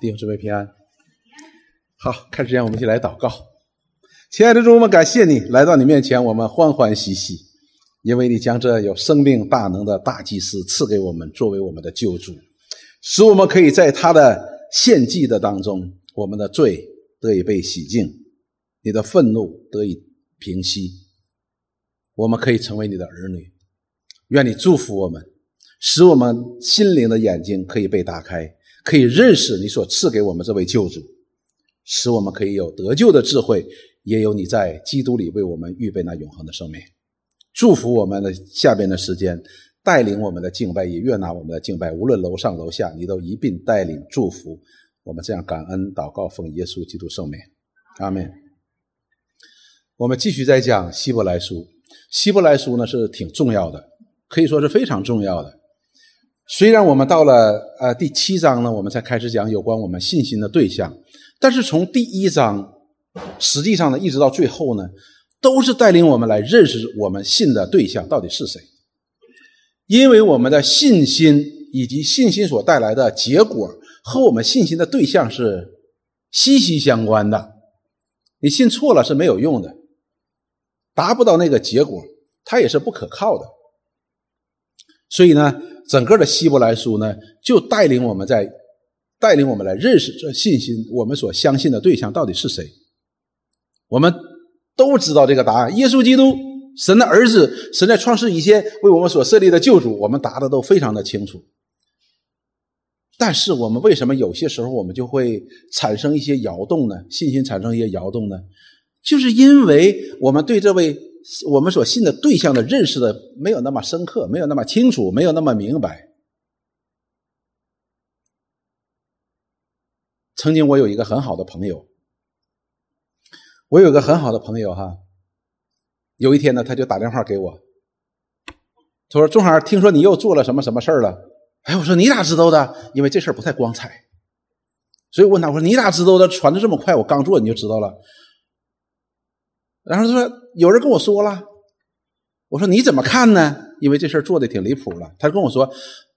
弟兄姊妹平安。好，开始之前我们一起来祷告。亲爱的主，我们感谢你来到你面前，我们欢欢喜喜，因为你将这有生命大能的大祭司赐给我们，作为我们的救主，使我们可以在他的献祭的当中，我们的罪得以被洗净，你的愤怒得以平息，我们可以成为你的儿女。愿你祝福我们，使我们心灵的眼睛可以被打开。可以认识你所赐给我们这位救主，使我们可以有得救的智慧，也有你在基督里为我们预备那永恒的生命。祝福我们的下边的时间，带领我们的敬拜，也悦纳我们的敬拜。无论楼上楼下，你都一并带领祝福我们。这样感恩祷告，奉耶稣基督圣名，阿门。我们继续在讲希伯来书。希伯来书呢是挺重要的，可以说是非常重要的。虽然我们到了呃第七章呢，我们才开始讲有关我们信心的对象，但是从第一章，实际上呢，一直到最后呢，都是带领我们来认识我们信的对象到底是谁。因为我们的信心以及信心所带来的结果和我们信心的对象是息息相关的。你信错了是没有用的，达不到那个结果，它也是不可靠的。所以呢。整个的希伯来书呢，就带领我们在带领我们来认识这信心，我们所相信的对象到底是谁。我们都知道这个答案：耶稣基督，神的儿子，神在创世以前为我们所设立的救主。我们答的都非常的清楚。但是我们为什么有些时候我们就会产生一些摇动呢？信心产生一些摇动呢？就是因为我们对这位。我们所信的对象的认识的没有那么深刻，没有那么清楚，没有那么明白。曾经我有一个很好的朋友，我有个很好的朋友哈。有一天呢，他就打电话给我，他说：“钟海，听说你又做了什么什么事儿了？”哎，我说：“你咋知道的？因为这事儿不太光彩。”所以问他：“我说你咋知道的？传的这么快，我刚做你就知道了。”然后他说：“有人跟我说了。”我说：“你怎么看呢？”因为这事做的挺离谱了。他跟我说：“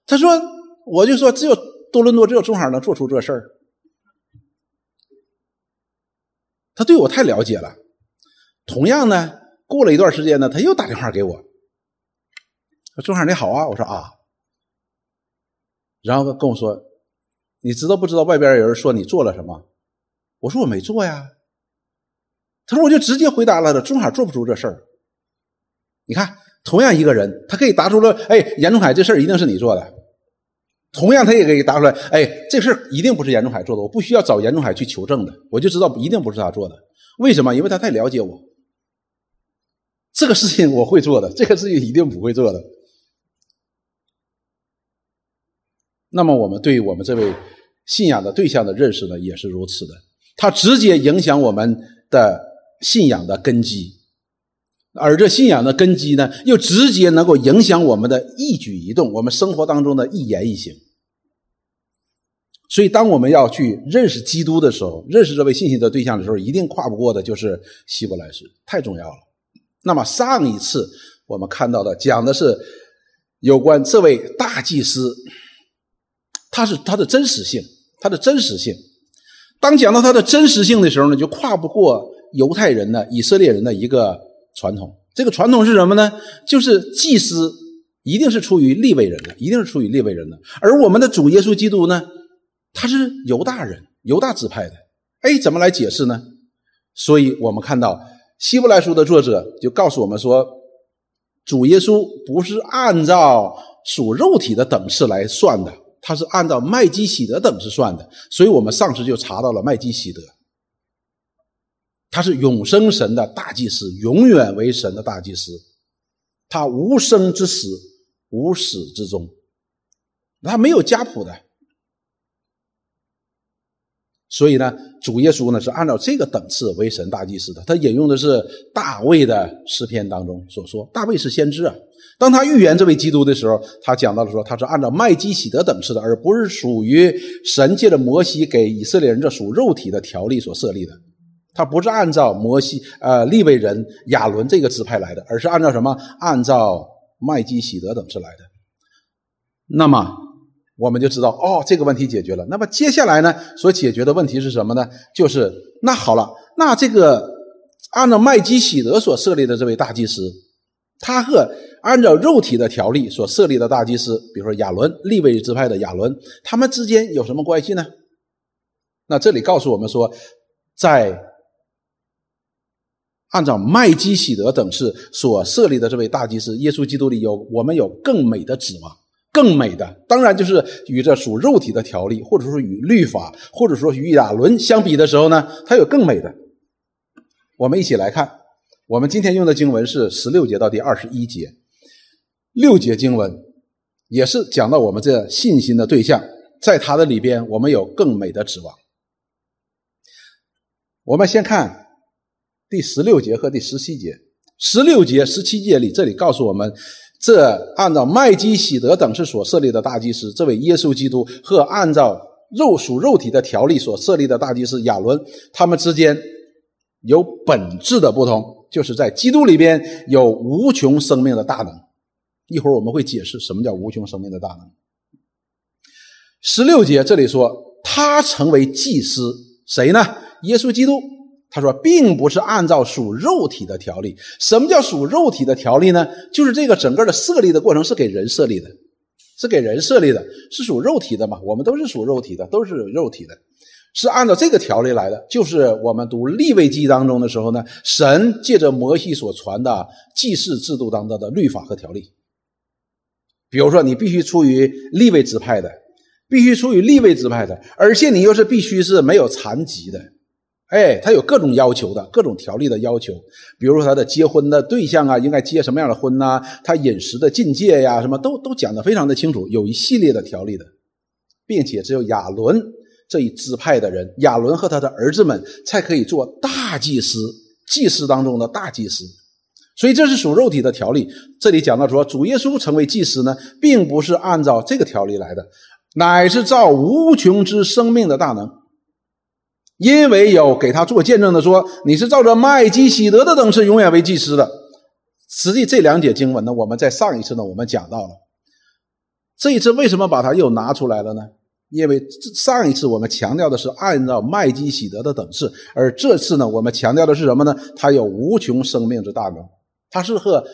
他说，我就说，只有多伦多，只有中海能做出这事儿。他对我太了解了。同样呢，过了一段时间呢，他又打电话给我，说：‘中海你好啊。’我说：‘啊。’然后他跟我说：‘你知道不知道外边有人说你做了什么？’我说：‘我没做呀。’他说：“我就直接回答了的，钟海做不出这事儿。你看，同样一个人，他可以答出了，哎，严仲海这事儿一定是你做的。同样，他也可以答出来，哎，这事儿一定不是严仲海做的，我不需要找严仲海去求证的，我就知道一定不是他做的。为什么？因为他太了解我。这个事情我会做的，这个事情一定不会做的。那么，我们对我们这位信仰的对象的认识呢，也是如此的，他直接影响我们的。”信仰的根基，而这信仰的根基呢，又直接能够影响我们的一举一动，我们生活当中的一言一行。所以，当我们要去认识基督的时候，认识这位信心的对象的时候，一定跨不过的就是希伯来书，太重要了。那么，上一次我们看到的讲的是有关这位大祭司，他是他的真实性，他的真实性。当讲到他的真实性的时候呢，就跨不过。犹太人的以色列人的一个传统，这个传统是什么呢？就是祭司一定是出于利未人的，一定是出于利未人的。而我们的主耶稣基督呢，他是犹大人，犹大支派的。哎，怎么来解释呢？所以我们看到希伯来书的作者就告诉我们说，主耶稣不是按照属肉体的等次来算的，他是按照麦基喜德等次算的。所以我们上次就查到了麦基喜德。他是永生神的大祭司，永远为神的大祭司。他无生之死，无始之终，他没有家谱的。所以呢，主耶稣呢是按照这个等次为神大祭司的。他引用的是大卫的诗篇当中所说，大卫是先知啊。当他预言这位基督的时候，他讲到了说，他是按照麦基喜德等次的，而不是属于神借着摩西给以色列人这属肉体的条例所设立的。他不是按照摩西、呃利未人亚伦这个支派来的，而是按照什么？按照麦基喜德等次来的。那么，我们就知道哦，这个问题解决了。那么接下来呢，所解决的问题是什么呢？就是那好了，那这个按照麦基喜德所设立的这位大祭司，他和按照肉体的条例所设立的大祭司，比如说亚伦立位支派的亚伦，他们之间有什么关系呢？那这里告诉我们说，在按照麦基喜德等式所设立的这位大祭司耶稣基督里，有我们有更美的指望。更美的，当然就是与这属肉体的条例，或者说与律法，或者说与亚伦相比的时候呢，它有更美的。我们一起来看，我们今天用的经文是十六节到第二十一节，六节经文也是讲到我们这信心的对象，在它的里边，我们有更美的指望。我们先看第十六节和第十七节，十六节、十七节里，这里告诉我们。这按照麦基喜德等是所设立的大祭司，这位耶稣基督和按照肉属肉体的条例所设立的大祭司亚伦，他们之间有本质的不同，就是在基督里边有无穷生命的大能。一会儿我们会解释什么叫无穷生命的大能。十六节这里说他成为祭司，谁呢？耶稣基督。他说，并不是按照属肉体的条例。什么叫属肉体的条例呢？就是这个整个的设立的过程是给人设立的，是给人设立的，是属肉体的嘛？我们都是属肉体的，都是肉体的，是按照这个条例来的。就是我们读立位记当中的时候呢，神借着摩西所传的祭祀制度当中的律法和条例。比如说，你必须出于立位支派的，必须出于立位支派的，而且你又是必须是没有残疾的。哎，他有各种要求的，各种条例的要求，比如说他的结婚的对象啊，应该结什么样的婚呐？他饮食的境界呀，什么都都讲得非常的清楚，有一系列的条例的，并且只有亚伦这一支派的人，亚伦和他的儿子们才可以做大祭司，祭司当中的大祭司。所以这是属肉体的条例。这里讲到说，主耶稣成为祭司呢，并不是按照这个条例来的，乃是照无穷之生命的大能。因为有给他做见证的说，你是照着麦基喜德的等次永远为祭司的。实际这两节经文呢，我们在上一次呢，我们讲到了。这一次为什么把它又拿出来了呢？因为上一次我们强调的是按照麦基喜德的等次，而这次呢，我们强调的是什么呢？它有无穷生命之大能，它是和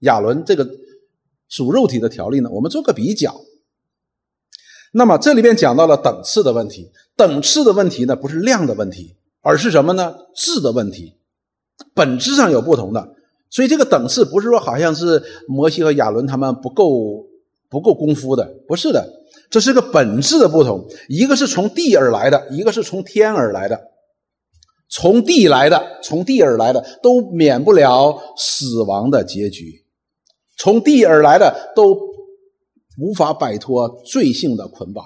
亚伦这个属肉体的条例呢，我们做个比较。那么这里边讲到了等次的问题，等次的问题呢，不是量的问题，而是什么呢？质的问题，本质上有不同的。所以这个等次不是说好像是摩西和亚伦他们不够不够功夫的，不是的，这是个本质的不同。一个是从地而来的，一个是从天而来的。从地来的，从地而来的都免不了死亡的结局；从地而来的都。无法摆脱罪性的捆绑，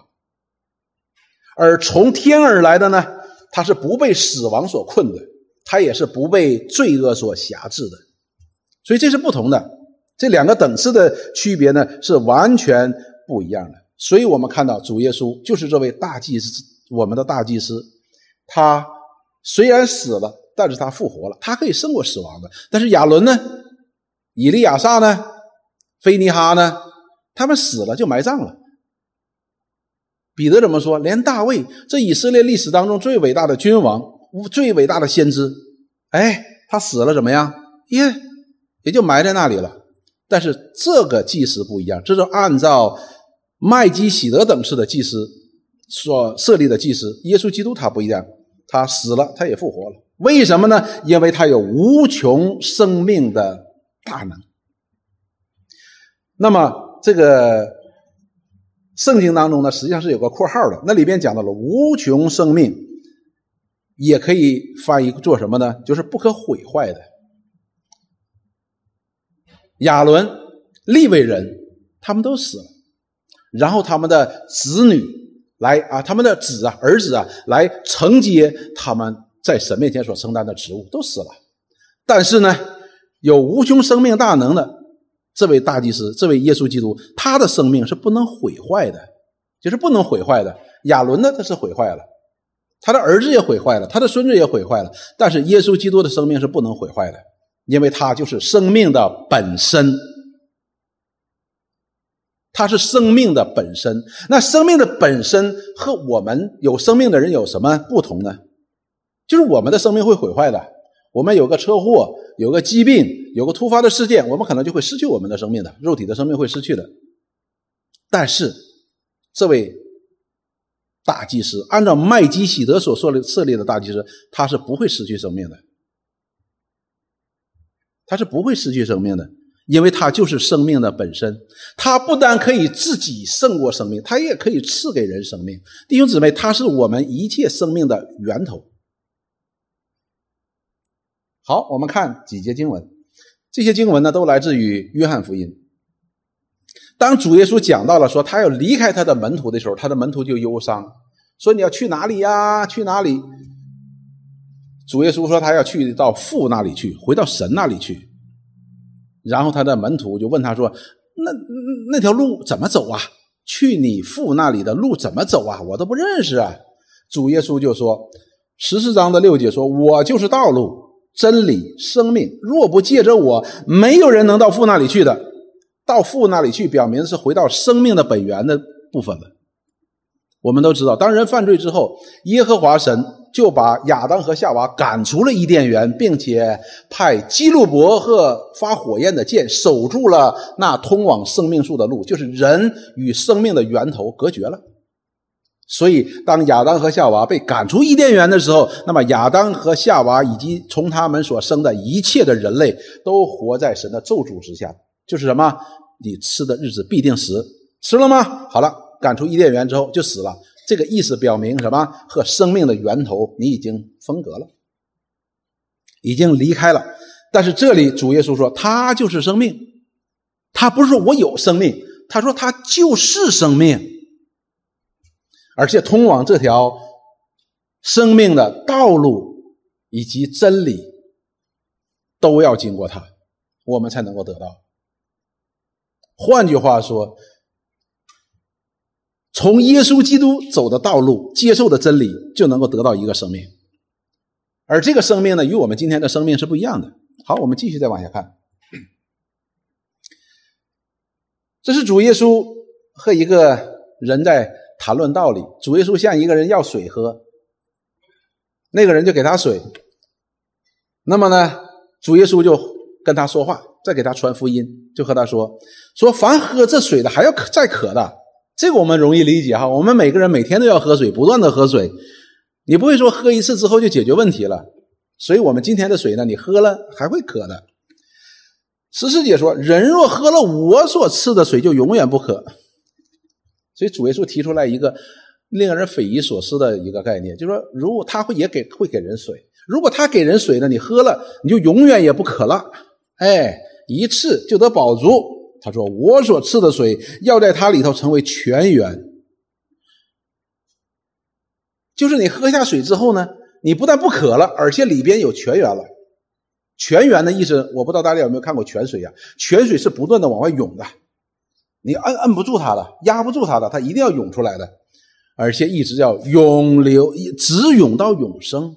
而从天而来的呢？他是不被死亡所困的，他也是不被罪恶所辖制的，所以这是不同的。这两个等次的区别呢，是完全不一样的。所以我们看到主耶稣就是这位大祭司，我们的大祭司，他虽然死了，但是他复活了，他可以胜过死亡的。但是亚伦呢？以利亚撒呢？菲尼哈呢？他们死了就埋葬了。彼得怎么说？连大卫这以色列历史当中最伟大的君王、最伟大的先知，哎，他死了怎么样？耶，也就埋在那里了。但是这个祭司不一样，这是按照麦基喜德等次的祭司所设立的祭司。耶稣基督他不一样，他死了他也复活了。为什么呢？因为他有无穷生命的大能。那么。这个圣经当中呢，实际上是有个括号的，那里边讲到了无穷生命，也可以翻译做什么呢？就是不可毁坏的。亚伦、利未人他们都死了，然后他们的子女来啊，他们的子啊、儿子啊来承接他们在神面前所承担的职务，都死了。但是呢，有无穷生命大能的。这位大祭司，这位耶稣基督，他的生命是不能毁坏的，就是不能毁坏的。亚伦呢，他是毁坏了，他的儿子也毁坏了，他的孙子也毁坏了。但是耶稣基督的生命是不能毁坏的，因为他就是生命的本身。它是生命的本身。那生命的本身和我们有生命的人有什么不同呢？就是我们的生命会毁坏的。我们有个车祸，有个疾病，有个突发的事件，我们可能就会失去我们的生命的，肉体的生命会失去的。但是，这位大祭司按照麦基喜德所设立设立的大祭司，他是不会失去生命的，他是不会失去生命的，因为他就是生命的本身。他不但可以自己胜过生命，他也可以赐给人生命。弟兄姊妹，他是我们一切生命的源头。好，我们看几节经文，这些经文呢都来自于约翰福音。当主耶稣讲到了说他要离开他的门徒的时候，他的门徒就忧伤，说你要去哪里呀？去哪里？主耶稣说他要去到父那里去，回到神那里去。然后他的门徒就问他说：“那那条路怎么走啊？去你父那里的路怎么走啊？我都不认识啊！”主耶稣就说：“十四章的六节说，我就是道路。”真理、生命，若不借着我，没有人能到父那里去的。到父那里去，表明是回到生命的本源的部分了。我们都知道，当人犯罪之后，耶和华神就把亚当和夏娃赶出了伊甸园，并且派基路伯和发火焰的剑守住了那通往生命树的路，就是人与生命的源头隔绝了。所以，当亚当和夏娃被赶出伊甸园的时候，那么亚当和夏娃以及从他们所生的一切的人类，都活在神的咒诅之下。就是什么？你吃的日子必定死，吃了吗？好了，赶出伊甸园之后就死了。这个意思表明什么？和生命的源头你已经分隔了，已经离开了。但是这里主耶稣说，他就是生命，他不是说我有生命，他说他就是生命。而且通往这条生命的道路以及真理，都要经过它，我们才能够得到。换句话说，从耶稣基督走的道路、接受的真理，就能够得到一个生命。而这个生命呢，与我们今天的生命是不一样的。好，我们继续再往下看。这是主耶稣和一个人在。谈论道理，主耶稣向一个人要水喝，那个人就给他水。那么呢，主耶稣就跟他说话，再给他传福音，就和他说：“说凡喝这水的，还要再渴的。”这个我们容易理解哈。我们每个人每天都要喝水，不断的喝水，你不会说喝一次之后就解决问题了。所以，我们今天的水呢，你喝了还会渴的。十四姐说：“人若喝了我所赐的水，就永远不渴。”所以主耶稣提出来一个令人匪夷所思的一个概念，就是说，如果他会也给会给人水，如果他给人水呢，你喝了你就永远也不渴了，哎，一次就得饱足。他说：“我所赐的水要在它里头成为泉源，就是你喝下水之后呢，你不但不渴了，而且里边有泉源了。泉源的意思，我不知道大家有没有看过泉水啊？泉水是不断的往外涌的。”你摁摁不住它了，压不住它的，它一定要涌出来的，而且一直要涌流，直涌到永生。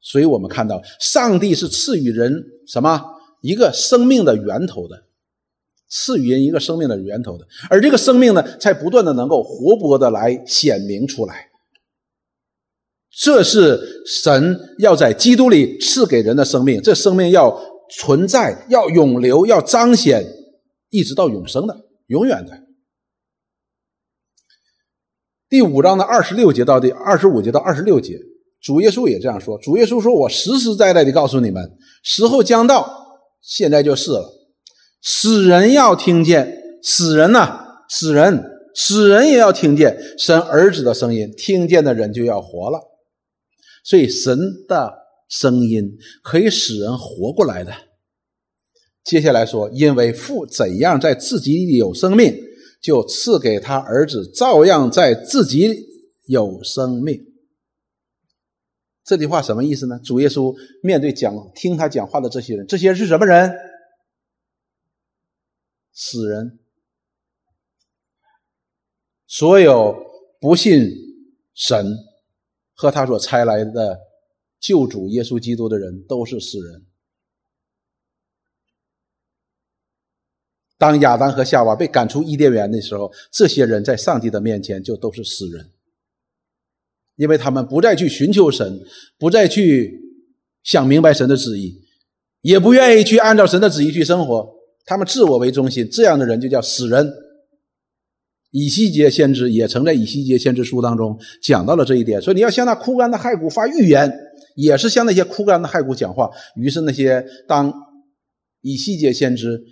所以我们看到，上帝是赐予人什么一个生命的源头的，赐予人一个生命的源头的，而这个生命呢，才不断的能够活泼的来显明出来。这是神要在基督里赐给人的生命，这生命要存在，要永流，要彰显，一直到永生的。永远的。第五章的二十六节到第二十五节到二十六节，主耶稣也这样说。主耶稣说：“我实实在在的告诉你们，时候将到，现在就是了。死人要听见，死人呐，死人，死人也要听见神儿子的声音。听见的人就要活了。所以神的声音可以使人活过来的。”接下来说，因为父怎样在自己有生命，就赐给他儿子照样在自己有生命。这句话什么意思呢？主耶稣面对讲听他讲话的这些人，这些人是什么人？死人。所有不信神和他所差来的救主耶稣基督的人，都是死人。当亚当和夏娃被赶出伊甸园的时候，这些人在上帝的面前就都是死人，因为他们不再去寻求神，不再去想明白神的旨意，也不愿意去按照神的旨意去生活，他们自我为中心，这样的人就叫死人。以西结先知也曾在以西结先知书当中讲到了这一点，说你要向那枯干的骸骨发预言，也是向那些枯干的骸骨讲话。于是那些当以西结先知。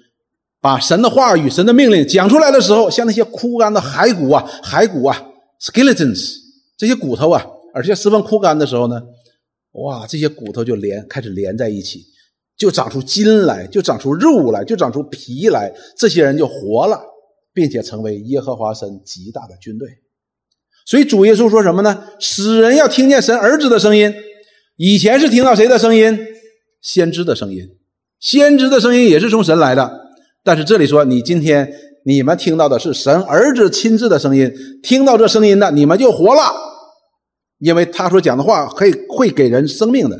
把神的话语、神的命令讲出来的时候，像那些枯干的骸骨啊、骸骨啊 （skeletons） 这些骨头啊，而且十分枯干的时候呢，哇，这些骨头就连开始连在一起，就长出筋来，就长出肉来，就长出皮来，这些人就活了，并且成为耶和华神极大的军队。所以主耶稣说什么呢？死人要听见神儿子的声音。以前是听到谁的声音？先知的声音。先知的声音也是从神来的。但是这里说，你今天你们听到的是神儿子亲自的声音，听到这声音的你们就活了，因为他所讲的话可以会给人生命的。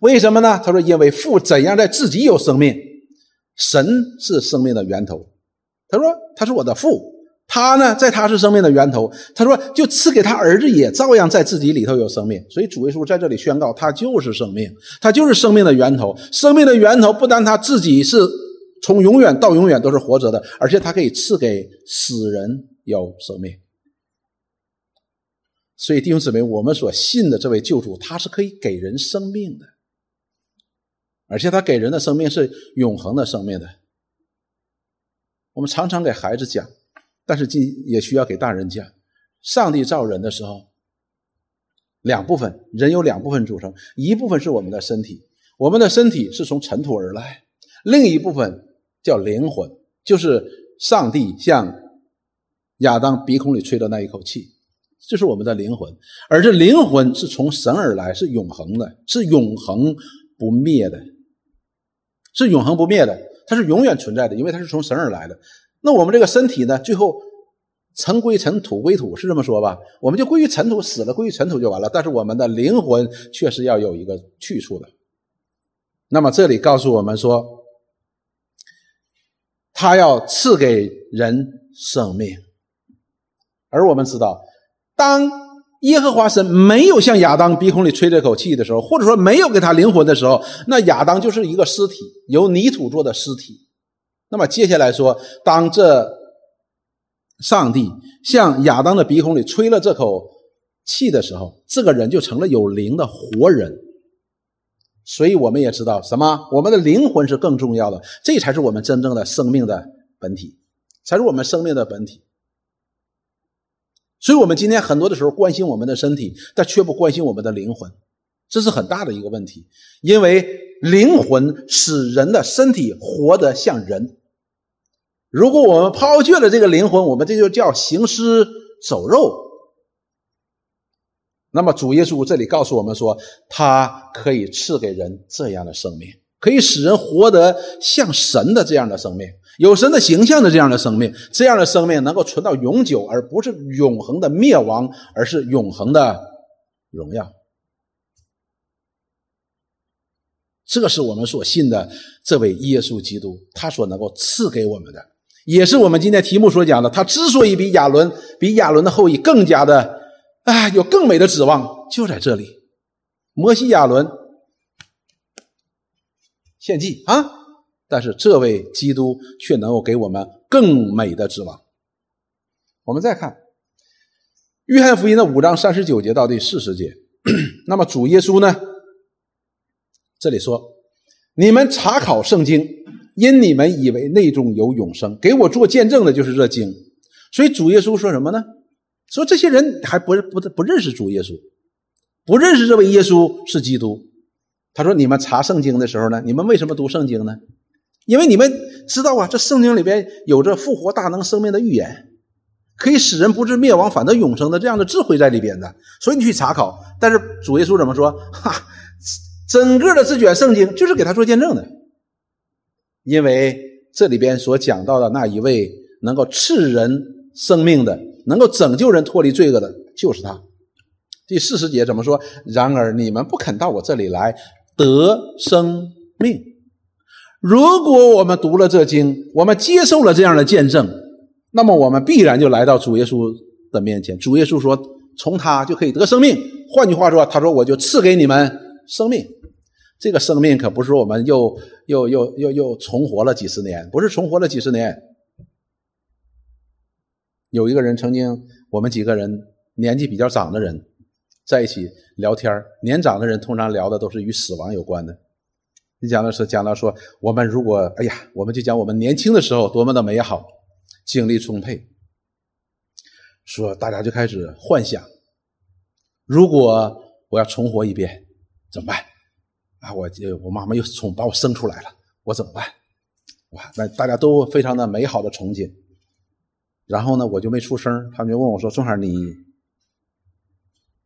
为什么呢？他说，因为父怎样在自己有生命，神是生命的源头。他说，他是我的父，他呢在他是生命的源头。他说，就赐给他儿子也照样在自己里头有生命。所以主耶稣在这里宣告，他就是生命，他就是生命的源头。生命的源头不单他自己是。从永远到永远都是活着的，而且他可以赐给死人有生命。所以弟兄姊妹，我们所信的这位救主，他是可以给人生命的，而且他给人的生命是永恒的生命的。我们常常给孩子讲，但是今也需要给大人讲：上帝造人的时候，两部分，人有两部分组成，一部分是我们的身体，我们的身体是从尘土而来，另一部分。叫灵魂，就是上帝向亚当鼻孔里吹的那一口气，这是我们的灵魂。而这灵魂是从神而来，是永恒的，是永恒不灭的，是永恒不灭的，它是永远存在的，因为它是从神而来的。那我们这个身体呢？最后尘归尘，土归土，是这么说吧？我们就归于尘土，死了归于尘土就完了。但是我们的灵魂确实要有一个去处的。那么这里告诉我们说。他要赐给人生命，而我们知道，当耶和华神没有向亚当鼻孔里吹这口气的时候，或者说没有给他灵魂的时候，那亚当就是一个尸体，由泥土做的尸体。那么接下来说，当这上帝向亚当的鼻孔里吹了这口气的时候，这个人就成了有灵的活人。所以我们也知道什么？我们的灵魂是更重要的，这才是我们真正的生命的本体，才是我们生命的本体。所以，我们今天很多的时候关心我们的身体，但却不关心我们的灵魂，这是很大的一个问题。因为灵魂使人的身体活得像人。如果我们抛却了这个灵魂，我们这就叫行尸走肉。那么主耶稣这里告诉我们说，他可以赐给人这样的生命，可以使人活得像神的这样的生命，有神的形象的这样的生命，这样的生命能够存到永久，而不是永恒的灭亡，而是永恒的荣耀。这是我们所信的这位耶稣基督，他所能够赐给我们的，也是我们今天题目所讲的。他之所以比亚伦，比亚伦的后裔更加的。啊，有更美的指望就在这里，摩西亚伦献祭啊！但是这位基督却能够给我们更美的指望。我们再看约翰福音的五章三十九节到第四十节，那么主耶稣呢？这里说：“你们查考圣经，因你们以为内中有永生，给我做见证的就是这经。”所以主耶稣说什么呢？说这些人还不不不认识主耶稣，不认识这位耶稣是基督。他说：“你们查圣经的时候呢，你们为什么读圣经呢？因为你们知道啊，这圣经里边有着复活大能生命的预言，可以使人不至灭亡，反得永生的这样的智慧在里边的。所以你去查考。但是主耶稣怎么说？哈，整个的这卷圣经就是给他做见证的，因为这里边所讲到的那一位能够赐人生命的。”能够拯救人脱离罪恶的，就是他。第四十节怎么说？然而你们不肯到我这里来得生命，如果我们读了这经，我们接受了这样的见证，那么我们必然就来到主耶稣的面前。主耶稣说：“从他就可以得生命。”换句话说，他说：“我就赐给你们生命。”这个生命可不是我们又又又又又重活了几十年，不是重活了几十年。有一个人曾经，我们几个人年纪比较长的人在一起聊天年长的人通常聊的都是与死亡有关的。你讲的是讲到说，我们如果哎呀，我们就讲我们年轻的时候多么的美好，精力充沛。说大家就开始幻想，如果我要重活一遍怎么办？啊，我我妈妈又从把我生出来了，我怎么办？哇，那大家都非常的美好的憧憬。然后呢，我就没出声，他们就问我说：“钟海，你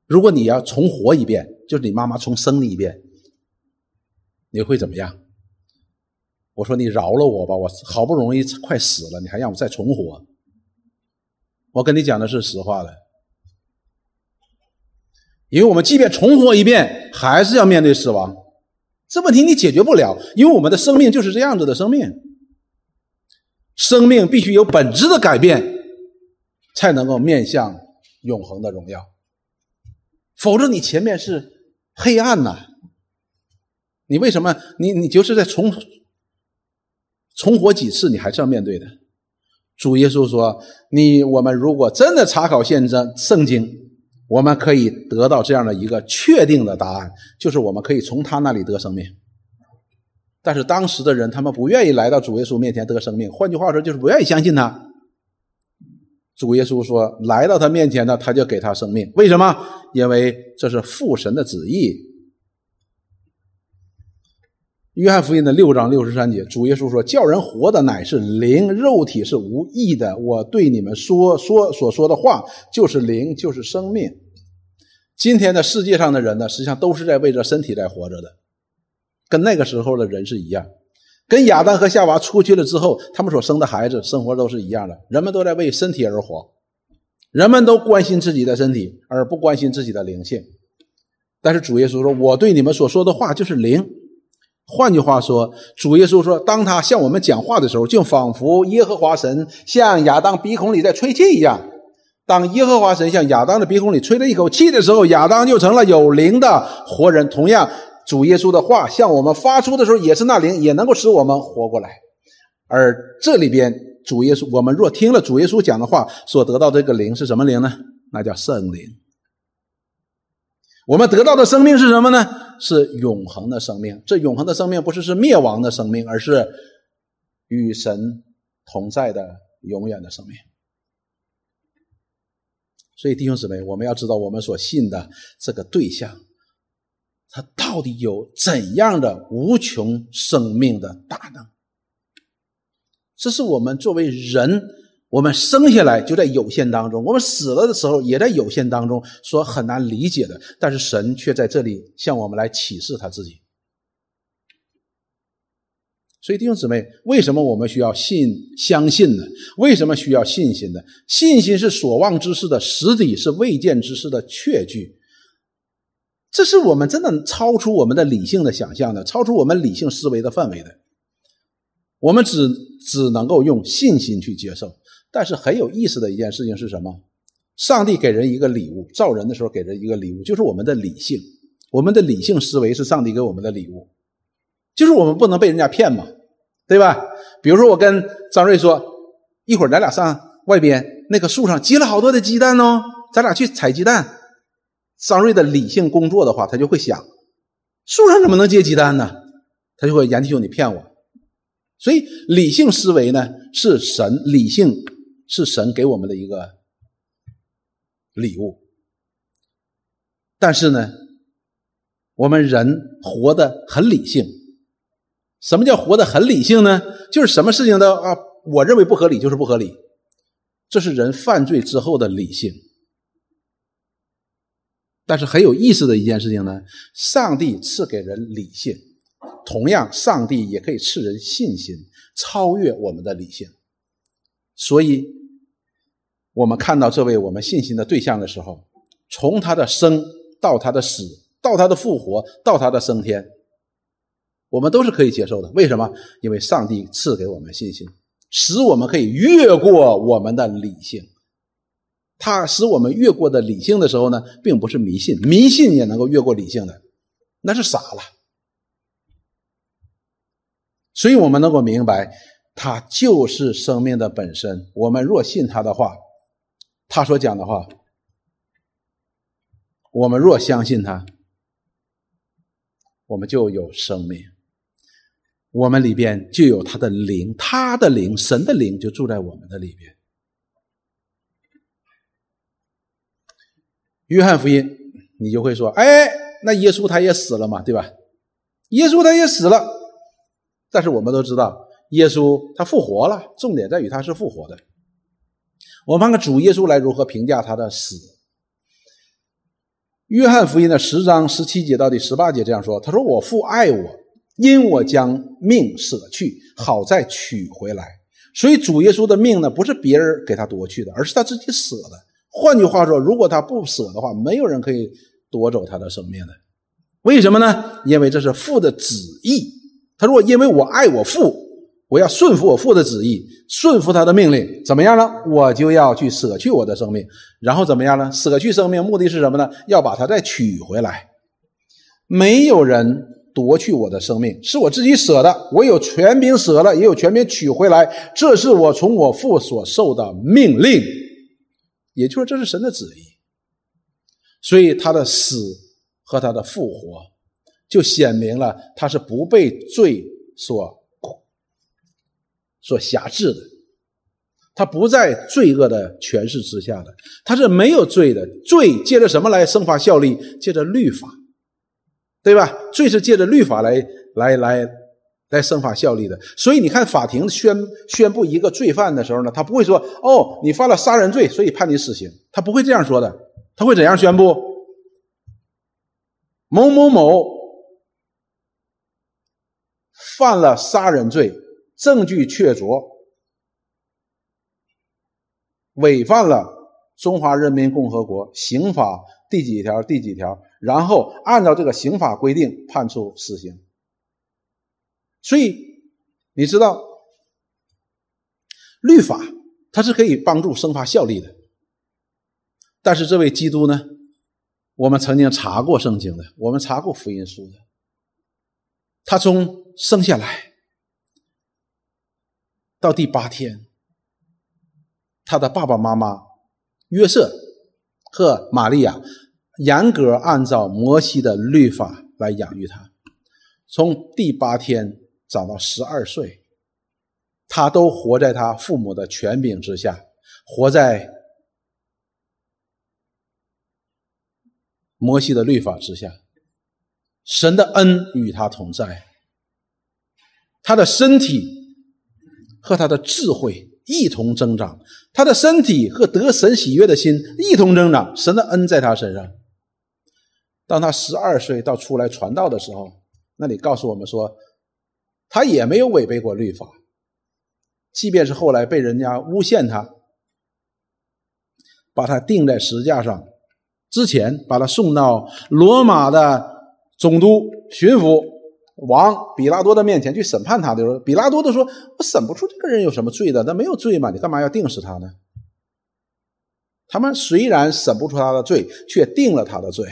如果你要重活一遍，就是你妈妈重生你一遍。”你会怎么样？我说你饶了我吧，我好不容易快死了，你还让我再重活？我跟你讲的是实话了，因为我们即便重活一遍，还是要面对死亡，这问题你解决不了，因为我们的生命就是这样子的生命，生命必须有本质的改变，才能够面向永恒的荣耀，否则你前面是黑暗呐。你为什么？你你就是在重重活几次，你还是要面对的。主耶稣说：“你我们如果真的查考现真圣经，我们可以得到这样的一个确定的答案，就是我们可以从他那里得生命。但是当时的人，他们不愿意来到主耶稣面前得生命。换句话说，就是不愿意相信他。主耶稣说：来到他面前呢，他就给他生命。为什么？因为这是父神的旨意。”约翰福音的六章六十三节，主耶稣说：“叫人活的乃是灵，肉体是无益的。我对你们说说所说的话，就是灵，就是生命。今天的世界上的人呢，实际上都是在为着身体在活着的，跟那个时候的人是一样。跟亚当和夏娃出去了之后，他们所生的孩子生活都是一样的。人们都在为身体而活，人们都关心自己的身体，而不关心自己的灵性。但是主耶稣说：我对你们所说的话就是灵。”换句话说，主耶稣说，当他向我们讲话的时候，就仿佛耶和华神向亚当鼻孔里在吹气一样。当耶和华神向亚当的鼻孔里吹了一口气的时候，亚当就成了有灵的活人。同样，主耶稣的话向我们发出的时候，也是那灵，也能够使我们活过来。而这里边，主耶稣，我们若听了主耶稣讲的话，所得到这个灵是什么灵呢？那叫圣灵。我们得到的生命是什么呢？是永恒的生命。这永恒的生命不是是灭亡的生命，而是与神同在的永远的生命。所以弟兄姊妹，我们要知道我们所信的这个对象，他到底有怎样的无穷生命的大能？这是我们作为人。我们生下来就在有限当中，我们死了的时候也在有限当中，说很难理解的。但是神却在这里向我们来启示他自己。所以弟兄姊妹，为什么我们需要信、相信呢？为什么需要信心呢？信心是所望之事的实底，是未见之事的确据。这是我们真的超出我们的理性的想象的，超出我们理性思维的范围的。我们只只能够用信心去接受。但是很有意思的一件事情是什么？上帝给人一个礼物，造人的时候给人一个礼物，就是我们的理性。我们的理性思维是上帝给我们的礼物，就是我们不能被人家骗嘛，对吧？比如说我跟张瑞说，一会儿咱俩上外边那个树上结了好多的鸡蛋哦，咱俩去采鸡蛋。张瑞的理性工作的话，他就会想，树上怎么能结鸡蛋呢？他就会严弟兄你骗我。所以理性思维呢，是神理性。是神给我们的一个礼物，但是呢，我们人活得很理性。什么叫活得很理性呢？就是什么事情都啊，我认为不合理就是不合理，这是人犯罪之后的理性。但是很有意思的一件事情呢，上帝赐给人理性，同样，上帝也可以赐人信心，超越我们的理性。所以。我们看到这位我们信心的对象的时候，从他的生到他的死，到他的复活，到他的升天，我们都是可以接受的。为什么？因为上帝赐给我们信心，使我们可以越过我们的理性。他使我们越过的理性的时候呢，并不是迷信，迷信也能够越过理性的，那是傻了。所以我们能够明白，他就是生命的本身。我们若信他的话，他所讲的话，我们若相信他，我们就有生命，我们里边就有他的灵，他的灵，神的灵就住在我们的里边。约翰福音，你就会说：“哎，那耶稣他也死了嘛，对吧？耶稣他也死了，但是我们都知道，耶稣他复活了，重点在于他是复活的。我们看看主耶稣来如何评价他的死。约翰福音的十章十七节到第十八节这样说：他说：我父爱我，因我将命舍去，好再取回来。所以主耶稣的命呢，不是别人给他夺去的，而是他自己舍的。”换句话说，如果他不舍的话，没有人可以夺走他的生命的。为什么呢？因为这是父的旨意。他如果因为我爱我父，我要顺服我父的旨意，顺服他的命令，怎么样呢？我就要去舍去我的生命，然后怎么样呢？舍去生命，目的是什么呢？要把它再取回来。没有人夺去我的生命，是我自己舍的。我有权柄舍了，也有权柄取回来。这是我从我父所受的命令。也就是这是神的旨意，所以他的死和他的复活，就显明了他是不被罪所所辖制的，他不在罪恶的权势之下的，他是没有罪的。罪借着什么来生发效力？借着律法，对吧？罪是借着律法来来来。来生法效力的，所以你看，法庭宣宣布一个罪犯的时候呢，他不会说：“哦，你犯了杀人罪，所以判你死刑。”他不会这样说的，他会怎样宣布？某某某犯了杀人罪，证据确凿，违反了中华人民共和国刑法第几条第几条，然后按照这个刑法规定判处死刑。所以你知道，律法它是可以帮助生发效力的。但是这位基督呢，我们曾经查过圣经的，我们查过福音书的。他从生下来到第八天，他的爸爸妈妈约瑟和玛利亚严格按照摩西的律法来养育他，从第八天。长到十二岁，他都活在他父母的权柄之下，活在摩西的律法之下。神的恩与他同在，他的身体和他的智慧一同增长，他的身体和得神喜悦的心一同增长。神的恩在他身上。当他十二岁到出来传道的时候，那里告诉我们说。他也没有违背过律法，即便是后来被人家诬陷他，把他钉在石架上之前，把他送到罗马的总督、巡抚、王比拉多的面前去审判他的时候，比拉多都说：“我审不出这个人有什么罪的，他没有罪嘛，你干嘛要定死他呢？”他们虽然审不出他的罪，却定了他的罪。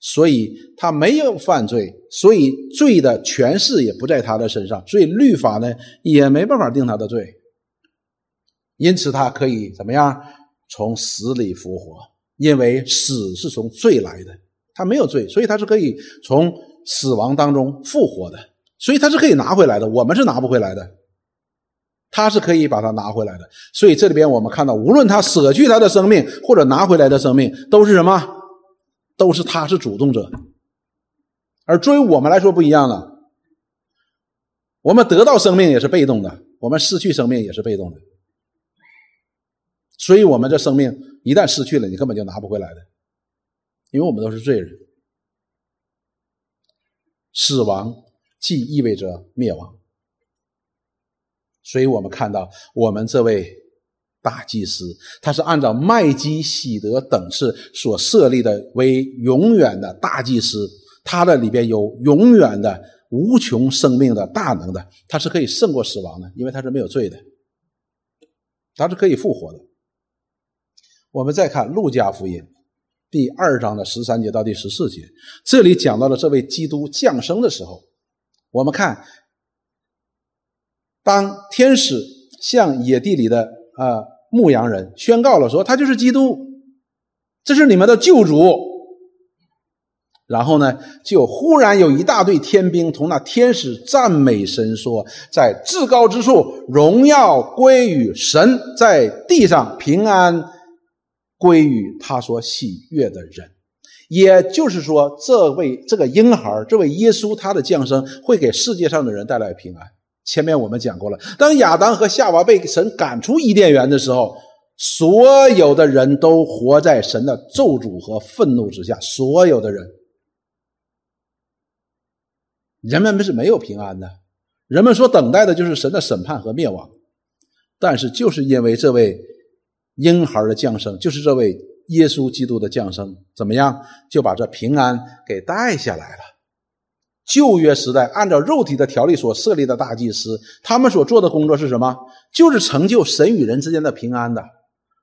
所以他没有犯罪，所以罪的权势也不在他的身上，所以律法呢也没办法定他的罪。因此他可以怎么样从死里复活？因为死是从罪来的，他没有罪，所以他是可以从死亡当中复活的，所以他是可以拿回来的。我们是拿不回来的，他是可以把它拿回来的。所以这里边我们看到，无论他舍去他的生命或者拿回来的生命，都是什么？都是他是主动者，而作为我们来说不一样了。我们得到生命也是被动的，我们失去生命也是被动的。所以，我们这生命一旦失去了，你根本就拿不回来的，因为我们都是罪人。死亡既意味着灭亡，所以我们看到我们这位。大祭司，他是按照麦基喜德等次所设立的为永远的大祭司，他的里边有永远的无穷生命的大能的，他是可以胜过死亡的，因为他是没有罪的，他是可以复活的。我们再看路加福音第二章的十三节到第十四节，这里讲到了这位基督降生的时候，我们看，当天使向野地里的啊牧羊人宣告了说他就是基督，这是你们的救主。然后呢，就忽然有一大队天兵同那天使赞美神说：“在至高之处，荣耀归于神；在地上，平安归于他所喜悦的人。”也就是说，这位这个婴孩，这位耶稣，他的降生会给世界上的人带来平安。前面我们讲过了，当亚当和夏娃被神赶出伊甸园的时候，所有的人都活在神的咒诅和愤怒之下，所有的人。人们是没有平安的，人们所等待的就是神的审判和灭亡。但是，就是因为这位婴孩的降生，就是这位耶稣基督的降生，怎么样就把这平安给带下来了？旧约时代按照肉体的条例所设立的大祭司，他们所做的工作是什么？就是成就神与人之间的平安的。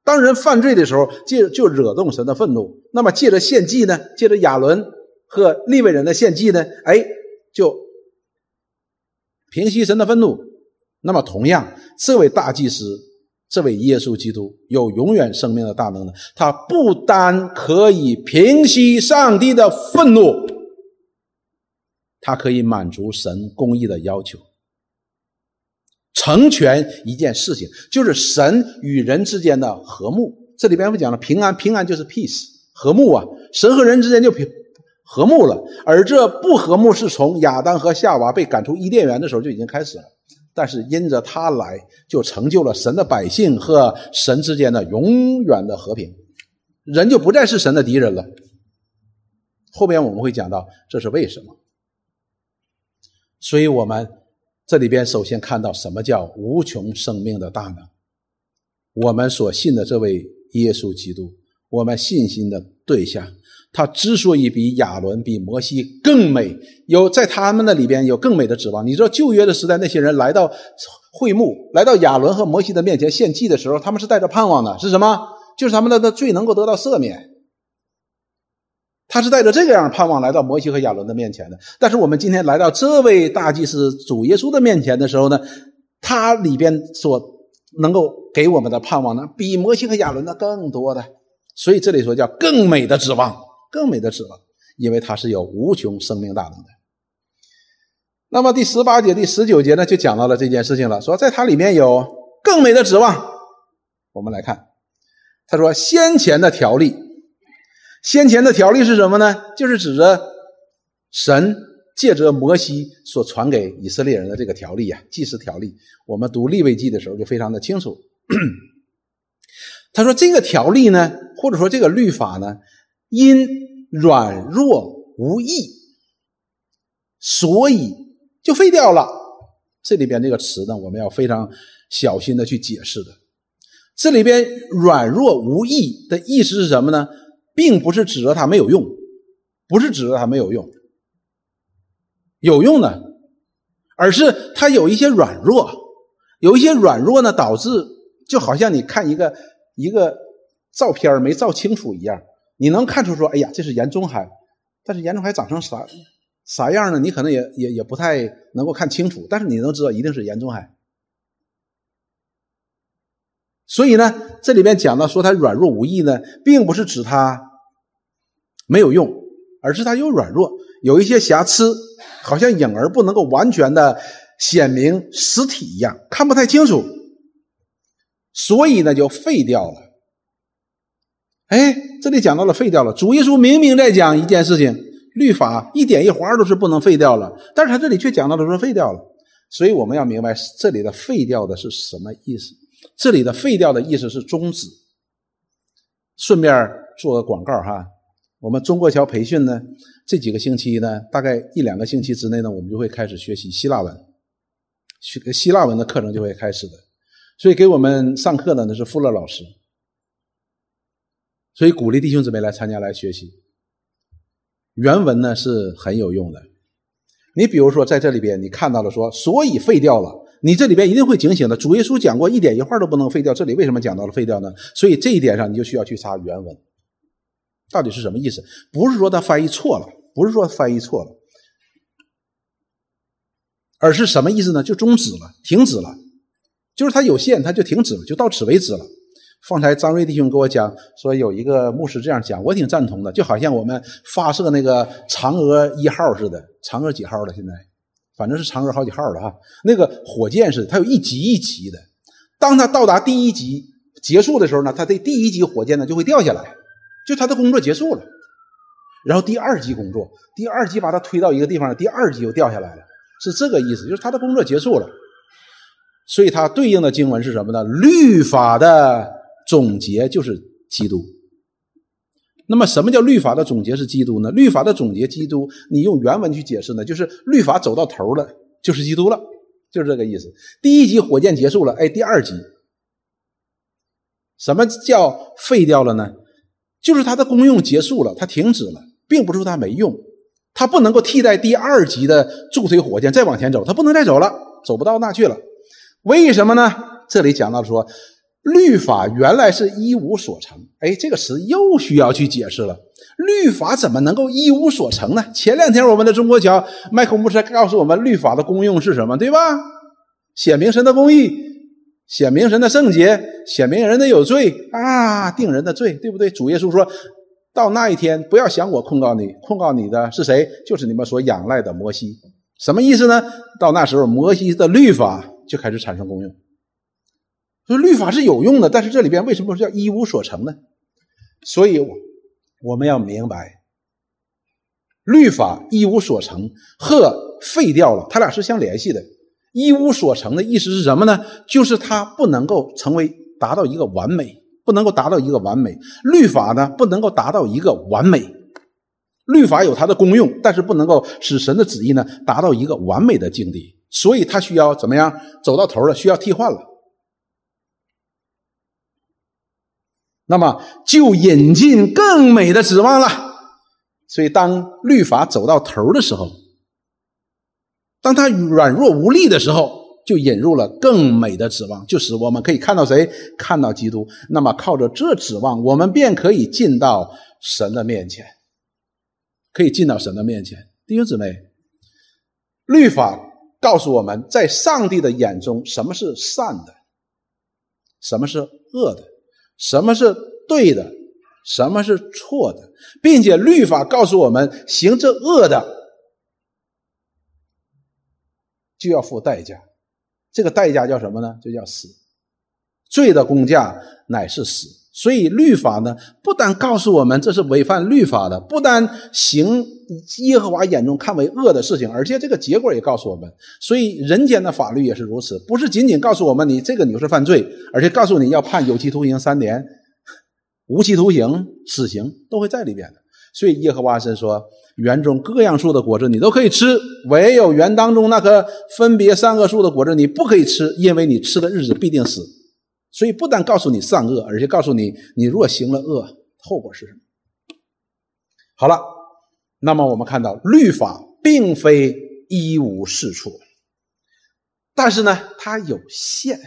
当人犯罪的时候，借就惹动神的愤怒。那么，借着献祭呢？借着亚伦和利未人的献祭呢？哎。就平息神的愤怒。那么，同样，这位大祭司，这位耶稣基督，有永远生命的大能的，他不单可以平息上帝的愤怒，他可以满足神公义的要求，成全一件事情，就是神与人之间的和睦。这里边我们讲了平安，平安就是 peace，和睦啊，神和人之间就平。和睦了，而这不和睦是从亚当和夏娃被赶出伊甸园的时候就已经开始了。但是因着他来，就成就了神的百姓和神之间的永远的和平，人就不再是神的敌人了。后边我们会讲到这是为什么。所以我们这里边首先看到什么叫无穷生命的大能。我们所信的这位耶稣基督，我们信心的对象。他之所以比亚伦、比摩西更美，有在他们那里边有更美的指望。你知道旧约的时代，那些人来到会幕，来到亚伦和摩西的面前献祭的时候，他们是带着盼望的，是什么？就是他们的的罪能够得到赦免。他是带着这个样盼望来到摩西和亚伦的面前的。但是我们今天来到这位大祭司主耶稣的面前的时候呢，他里边所能够给我们的盼望呢，比摩西和亚伦的更多的。所以这里说叫更美的指望。更美的指望，因为它是有无穷生命大能的。那么第十八节、第十九节呢，就讲到了这件事情了，说在它里面有更美的指望。我们来看，他说先前的条例，先前的条例是什么呢？就是指着神借着摩西所传给以色列人的这个条例啊，祭祀条例。我们读立位记的时候就非常的清楚。他说这个条例呢，或者说这个律法呢。因软弱无益，所以就废掉了。这里边这个词呢，我们要非常小心的去解释的。这里边“软弱无益”的意思是什么呢？并不是指着他没有用，不是指着他没有用，有用的，而是他有一些软弱，有一些软弱呢，导致就好像你看一个一个照片没照清楚一样。你能看出说，哎呀，这是严中海，但是严中海长成啥啥样呢？你可能也也也不太能够看清楚，但是你能知道一定是严中海。所以呢，这里边讲到说他软弱无益呢，并不是指他没有用，而是它有软弱，有一些瑕疵，好像影儿不能够完全的显明实体一样，看不太清楚，所以呢就废掉了。哎，这里讲到了废掉了。主耶稣明明在讲一件事情，律法一点一划都是不能废掉了，但是他这里却讲到了说废掉了。所以我们要明白这里的废掉的是什么意思？这里的废掉的意思是终止。顺便做个广告哈，我们中国桥培训呢，这几个星期呢，大概一两个星期之内呢，我们就会开始学习希腊文，学希腊文的课程就会开始的。所以给我们上课的呢是富勒老师。所以鼓励弟兄姊妹来参加来学习，原文呢是很有用的，你比如说在这里边，你看到了说，所以废掉了。你这里边一定会警醒的。主耶稣讲过一点一画都不能废掉，这里为什么讲到了废掉呢？所以这一点上你就需要去查原文，到底是什么意思？不是说他翻译错了，不是说翻译错了，而是什么意思呢？就终止了，停止了，就是它有限，它就停止了，就到此为止了。方才张瑞弟兄跟我讲说，有一个牧师这样讲，我挺赞同的，就好像我们发射那个嫦娥一号似的，嫦娥几号了？现在反正是嫦娥好几号了哈。那个火箭似的它有一级一级的，当它到达第一级结束的时候呢，它的第一级火箭呢就会掉下来，就他的工作结束了。然后第二级工作，第二级把他推到一个地方，第二级又掉下来了，是这个意思，就是他的工作结束了。所以它对应的经文是什么呢？律法的。总结就是基督。那么，什么叫律法的总结是基督呢？律法的总结，基督，你用原文去解释呢，就是律法走到头了，就是基督了，就是这个意思。第一级火箭结束了，哎，第二级，什么叫废掉了呢？就是它的功用结束了，它停止了，并不是说它没用，它不能够替代第二级的助推火箭再往前走，它不能再走了，走不到那去了。为什么呢？这里讲到说。律法原来是一无所成，哎，这个词又需要去解释了。律法怎么能够一无所成呢？前两天我们的中国教麦克牧师告诉我们，律法的功用是什么，对吧？显明神的公义，显明神的圣洁，显明人的有罪啊，定人的罪，对不对？主耶稣说到那一天，不要想我控告你，控告你的是谁？就是你们所仰赖的摩西。什么意思呢？到那时候，摩西的律法就开始产生功用。所以律法是有用的，但是这里边为什么叫一无所成呢？所以我们要明白，律法一无所成和废掉了，它俩是相联系的。一无所成的意思是什么呢？就是它不能够成为达到一个完美，不能够达到一个完美。律法呢，不能够达到一个完美。律法有它的功用，但是不能够使神的旨意呢达到一个完美的境地。所以它需要怎么样？走到头了，需要替换了。那么就引进更美的指望了。所以，当律法走到头的时候，当他软弱无力的时候，就引入了更美的指望，就使我们可以看到谁？看到基督。那么，靠着这指望，我们便可以进到神的面前，可以进到神的面前。弟兄姊妹，律法告诉我们在上帝的眼中，什么是善的，什么是恶的。什么是对的，什么是错的，并且律法告诉我们，行这恶的就要付代价。这个代价叫什么呢？就叫死。罪的工价乃是死。所以律法呢，不但告诉我们这是违反律法的，不但行耶和华眼中看为恶的事情，而且这个结果也告诉我们。所以人间的法律也是如此，不是仅仅告诉我们你这个你是犯罪，而且告诉你要判有期徒刑三年、无期徒刑、死刑都会在里边的。所以耶和华神说：园中各样树的果子你都可以吃，唯有园当中那棵分别三个树的果子你不可以吃，因为你吃的日子必定死。所以不但告诉你善恶，而且告诉你，你若行了恶，后果是什么？好了，那么我们看到律法并非一无是处，但是呢，它有限。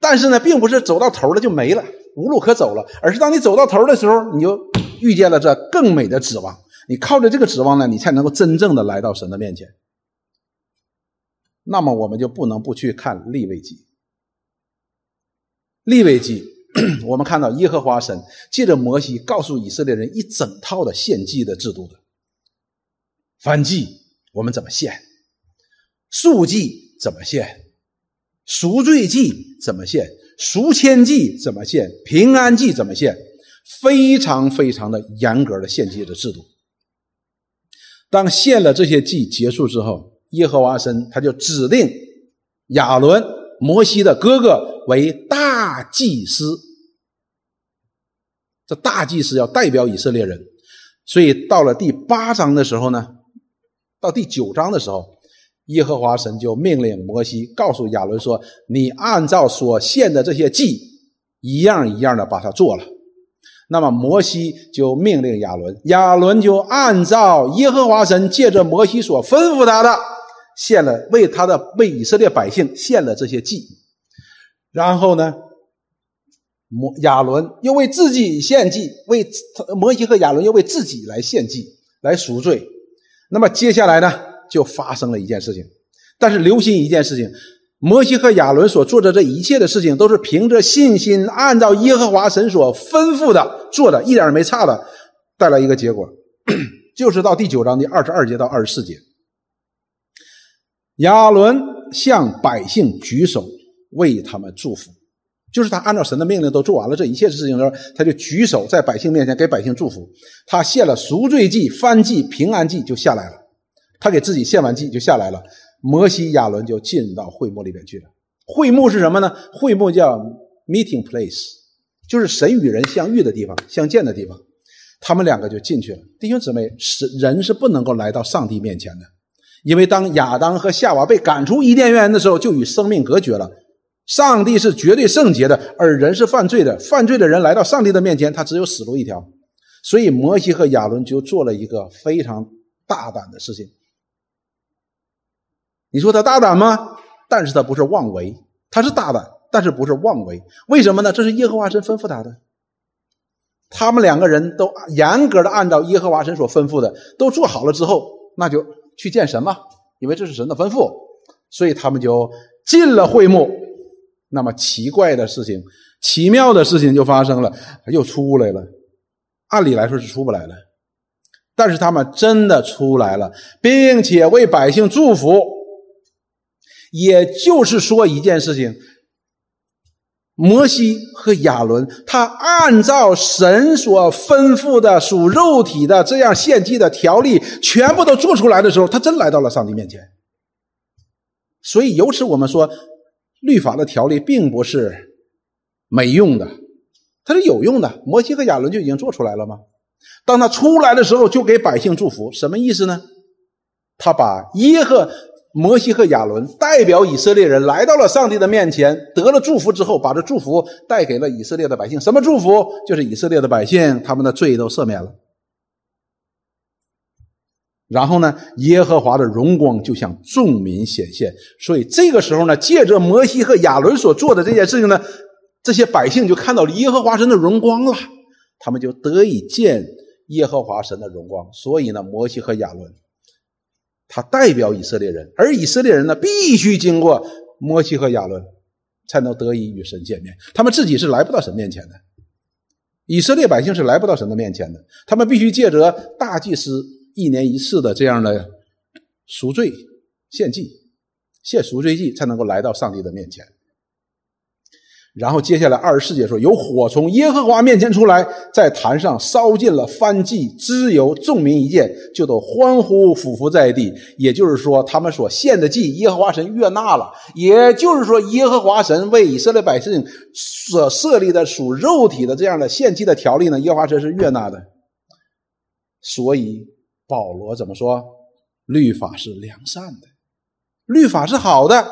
但是呢，并不是走到头了就没了，无路可走了，而是当你走到头的时候，你就遇见了这更美的指望。你靠着这个指望呢，你才能够真正的来到神的面前。那么我们就不能不去看立位记。利未记，我们看到耶和华神借着摩西告诉以色列人一整套的献祭的制度的。燔祭我们怎么献？素祭怎么献？赎罪祭怎么献？赎愆祭怎么献？平安祭怎么献？非常非常的严格的献祭的制度。当献了这些祭结束之后，耶和华神他就指定亚伦摩西的哥哥为大。祭司，这大祭司要代表以色列人，所以到了第八章的时候呢，到第九章的时候，耶和华神就命令摩西告诉亚伦说：“你按照所献的这些祭，一样一样的把它做了。那么摩西就命令亚伦，亚伦就按照耶和华神借着摩西所吩咐他的，献了为他的为以色列百姓献了这些祭。然后呢，摩亚伦又为自己献祭，为摩西和亚伦又为自己来献祭来赎罪。那么接下来呢，就发生了一件事情。但是留心一件事情。摩西和亚伦所做的这一切的事情，都是凭着信心，按照耶和华神所吩咐的做的，一点没差的，带来一个结果，就是到第九章的二十二节到二十四节，亚伦向百姓举手为他们祝福，就是他按照神的命令都做完了这一切的事情的时候，他就举手在百姓面前给百姓祝福。他献了赎罪祭、燔祭、平安祭就下来了，他给自己献完祭就下来了。摩西、亚伦就进到会幕里边去了。会幕是什么呢？会幕叫 meeting place，就是神与人相遇的地方、相见的地方。他们两个就进去了。弟兄姊妹，是人是不能够来到上帝面前的，因为当亚当和夏娃被赶出伊甸园的时候，就与生命隔绝了。上帝是绝对圣洁的，而人是犯罪的。犯罪的人来到上帝的面前，他只有死路一条。所以摩西和亚伦就做了一个非常大胆的事情。你说他大胆吗？但是他不是妄为，他是大胆，但是不是妄为。为什么呢？这是耶和华神吩咐他的。他们两个人都严格的按照耶和华神所吩咐的都做好了之后，那就去见神嘛，因为这是神的吩咐，所以他们就进了会幕。那么奇怪的事情、奇妙的事情就发生了，又出来了。按理来说是出不来了，但是他们真的出来了，并且为百姓祝福。也就是说一件事情，摩西和亚伦，他按照神所吩咐的属肉体的这样献祭的条例，全部都做出来的时候，他真来到了上帝面前。所以由此我们说，律法的条例并不是没用的，它是有用的。摩西和亚伦就已经做出来了吗？当他出来的时候，就给百姓祝福，什么意思呢？他把耶和。摩西和亚伦代表以色列人来到了上帝的面前，得了祝福之后，把这祝福带给了以色列的百姓。什么祝福？就是以色列的百姓，他们的罪都赦免了。然后呢，耶和华的荣光就向众民显现。所以这个时候呢，借着摩西和亚伦所做的这件事情呢，这些百姓就看到了耶和华神的荣光了，他们就得以见耶和华神的荣光。所以呢，摩西和亚伦。他代表以色列人，而以色列人呢，必须经过摩西和亚伦，才能得以与神见面。他们自己是来不到神面前的，以色列百姓是来不到神的面前的。他们必须借着大祭司一年一次的这样的赎罪献祭、献赎罪祭，才能够来到上帝的面前。然后接下来二十四节说，有火从耶和华面前出来，在坛上烧尽了燔祭、脂油，众民一见就都欢呼俯伏在地。也就是说，他们所献的祭，耶和华神悦纳了。也就是说，耶和华神为以色列百姓所设立的属肉体的这样的献祭的条例呢，耶和华神是悦纳的。所以保罗怎么说？律法是良善的，律法是好的。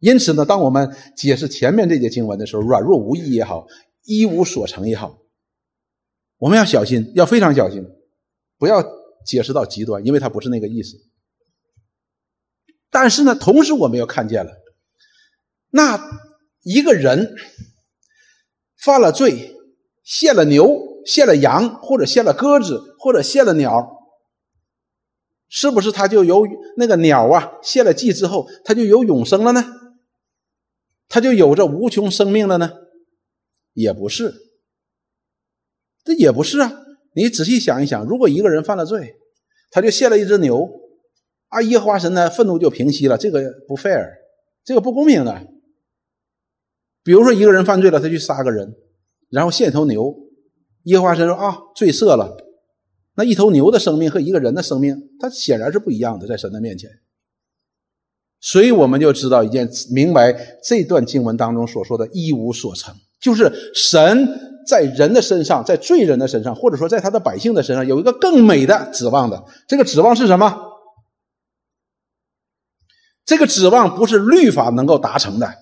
因此呢，当我们解释前面这节经文的时候，软弱无益也好，一无所成也好，我们要小心，要非常小心，不要解释到极端，因为它不是那个意思。但是呢，同时我们又看见了，那一个人犯了罪，献了牛、献了羊，或者献了鸽子，或者献了鸟，是不是他就有那个鸟啊？献了祭之后，他就有永生了呢？他就有着无穷生命了呢？也不是，这也不是啊！你仔细想一想，如果一个人犯了罪，他就献了一只牛，啊，耶和华神呢愤怒就平息了，这个不 fair，这个不公平的。比如说一个人犯罪了，他去杀个人，然后献一头牛，耶和华神说啊，罪赦了。那一头牛的生命和一个人的生命，它显然是不一样的，在神的面前。所以我们就知道一件，明白这段经文当中所说的一无所成，就是神在人的身上，在罪人的身上，或者说在他的百姓的身上，有一个更美的指望的。这个指望是什么？这个指望不是律法能够达成的。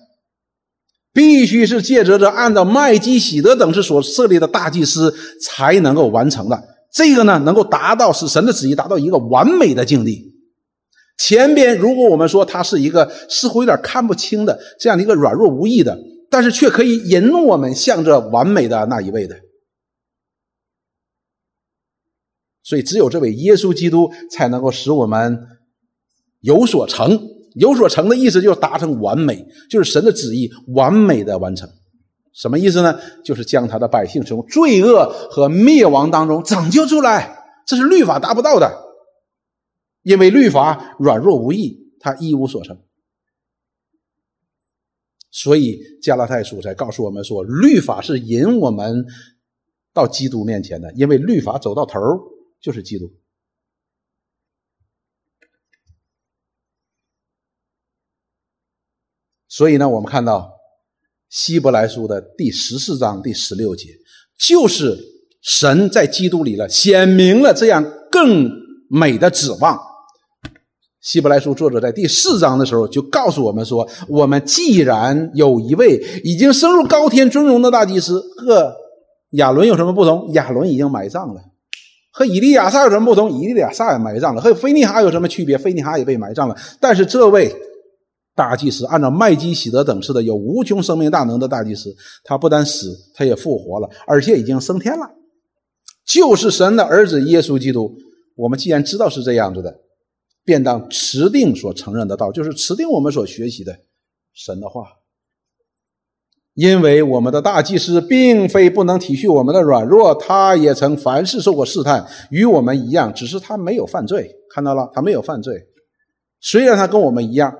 必须是借着这按照麦基喜德等次所设立的大祭司才能够完成的。这个呢，能够达到使神的旨意达到一个完美的境地。前边如果我们说他是一个似乎有点看不清的这样的一个软弱无益的，但是却可以引我们向着完美的那一位的。所以，只有这位耶稣基督才能够使我们有所成。有所成的意思就是达成完美，就是神的旨意完美的完成。什么意思呢？就是将他的百姓从罪恶和灭亡当中拯救出来。这是律法达不到的，因为律法软弱无益，他一无所成。所以加拉太书才告诉我们说，律法是引我们到基督面前的，因为律法走到头就是基督。所以呢，我们看到希伯来书的第十四章第十六节，就是神在基督里了显明了这样更美的指望。希伯来书作者在第四章的时候就告诉我们说：我们既然有一位已经升入高天尊荣的大祭司，和亚伦有什么不同？亚伦已经埋葬了。和以利亚撒有什么不同？以利亚撒也埋葬了。和菲尼哈有什么区别？菲尼哈也被埋葬了。但是这位大祭司，按照麦基喜德等次的有无穷生命大能的大祭司，他不但死，他也复活了，而且已经升天了，就是神的儿子耶稣基督。我们既然知道是这样子的，便当持定所承认的道，就是持定我们所学习的神的话。因为我们的大祭司并非不能体恤我们的软弱，他也曾凡事受过试探，与我们一样，只是他没有犯罪。看到了，他没有犯罪。虽然他跟我们一样，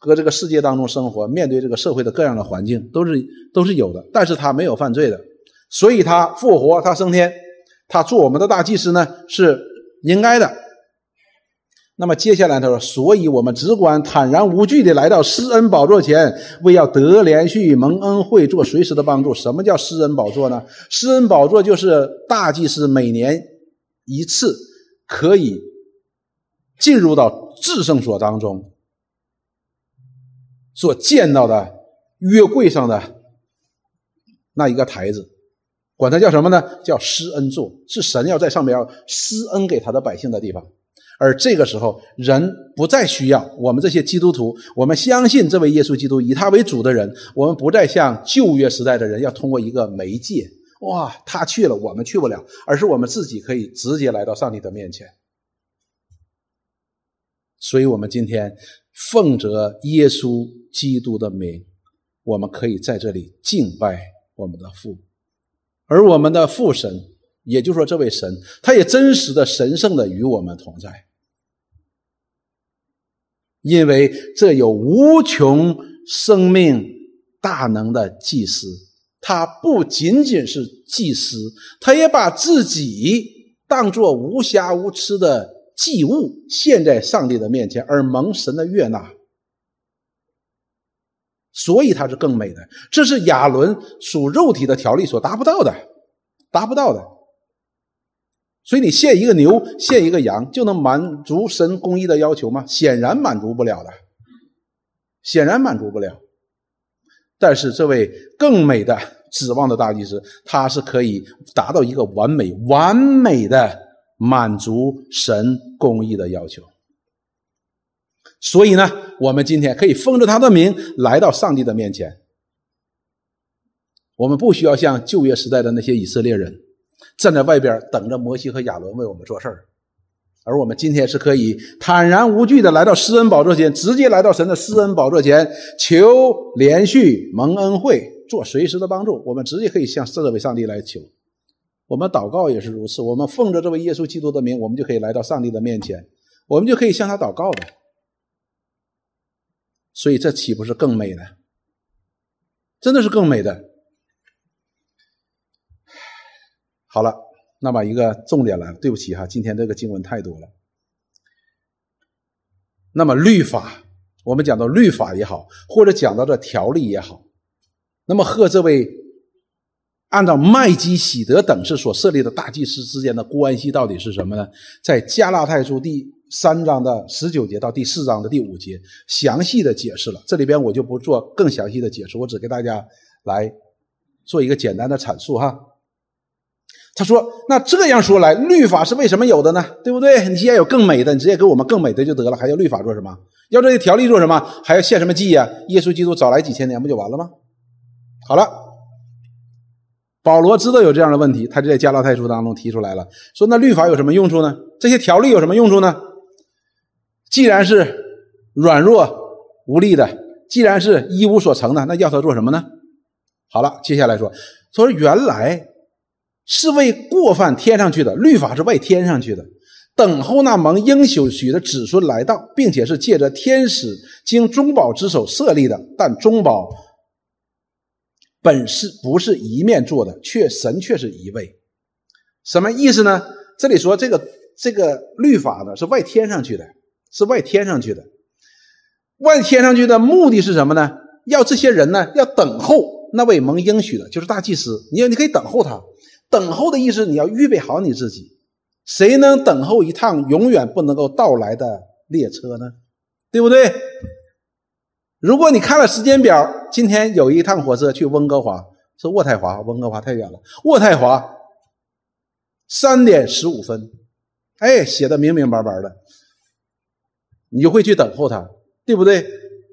搁这个世界当中生活，面对这个社会的各样的环境，都是都是有的，但是他没有犯罪的，所以他复活，他升天，他做我们的大祭司呢，是应该的。那么接下来他说，所以我们只管坦然无惧的来到施恩宝座前，为要得连续蒙恩惠，做随时的帮助。什么叫施恩宝座呢？施恩宝座就是大祭司每年一次可以进入到至圣所当中所见到的约柜上的那一个台子，管它叫什么呢？叫施恩座，是神要在上面要施恩给他的百姓的地方。而这个时候，人不再需要我们这些基督徒，我们相信这位耶稣基督，以他为主的人，我们不再像旧约时代的人要通过一个媒介，哇，他去了，我们去不了，而是我们自己可以直接来到上帝的面前。所以，我们今天奉着耶稣基督的名，我们可以在这里敬拜我们的父，而我们的父神，也就是说，这位神，他也真实的、神圣的与我们同在。因为这有无穷生命大能的祭司，他不仅仅是祭司，他也把自己当作无瑕无疵的祭物献在上帝的面前，而蒙神的悦纳，所以他是更美的。这是亚伦属肉体的条例所达不到的，达不到的。所以你献一个牛，献一个羊，就能满足神公义的要求吗？显然满足不了的，显然满足不了。但是这位更美的指望的大祭司，他是可以达到一个完美、完美的满足神公义的要求。所以呢，我们今天可以奉着他的名来到上帝的面前。我们不需要像旧约时代的那些以色列人。站在外边等着摩西和亚伦为我们做事儿，而我们今天是可以坦然无惧的来到施恩宝座前，直接来到神的施恩宝座前，求连续蒙恩惠，做随时的帮助。我们直接可以向这位上帝来求。我们祷告也是如此，我们奉着这位耶稣基督的名，我们就可以来到上帝的面前，我们就可以向他祷告的。所以这岂不是更美呢？真的是更美的。好了，那么一个重点来了。对不起哈，今天这个经文太多了。那么律法，我们讲到律法也好，或者讲到这条例也好，那么和这位按照麦基喜德等式所设立的大祭司之间的关系到底是什么呢？在加拉太书第三章的十九节到第四章的第五节详细的解释了。这里边我就不做更详细的解释，我只给大家来做一个简单的阐述哈。他说：“那这样说来，律法是为什么有的呢？对不对？你既然有更美的，你直接给我们更美的就得了，还要律法做什么？要这些条例做什么？还要献什么祭呀？耶稣基督早来几千年不就完了吗？好了。”保罗知道有这样的问题，他就在加拉太书当中提出来了，说：“那律法有什么用处呢？这些条例有什么用处呢？既然是软弱无力的，既然是一无所成的，那要他做什么呢？”好了，接下来说，他说原来是为过犯天上去的，律法是为天上去的，等候那蒙应许的子孙来到，并且是借着天使经中保之手设立的，但中保。本是不是一面做的，却神却是一位，什么意思呢？这里说这个这个律法呢是外添上去的，是外添上去的，外添上去的目的是什么呢？要这些人呢要等候那位蒙应许的，就是大祭司。你你可以等候他，等候的意思你要预备好你自己。谁能等候一趟永远不能够到来的列车呢？对不对？如果你看了时间表，今天有一趟火车去温哥华，是渥太华，温哥华太远了。渥太华三点十五分，哎，写的明明白白的，你就会去等候他，对不对？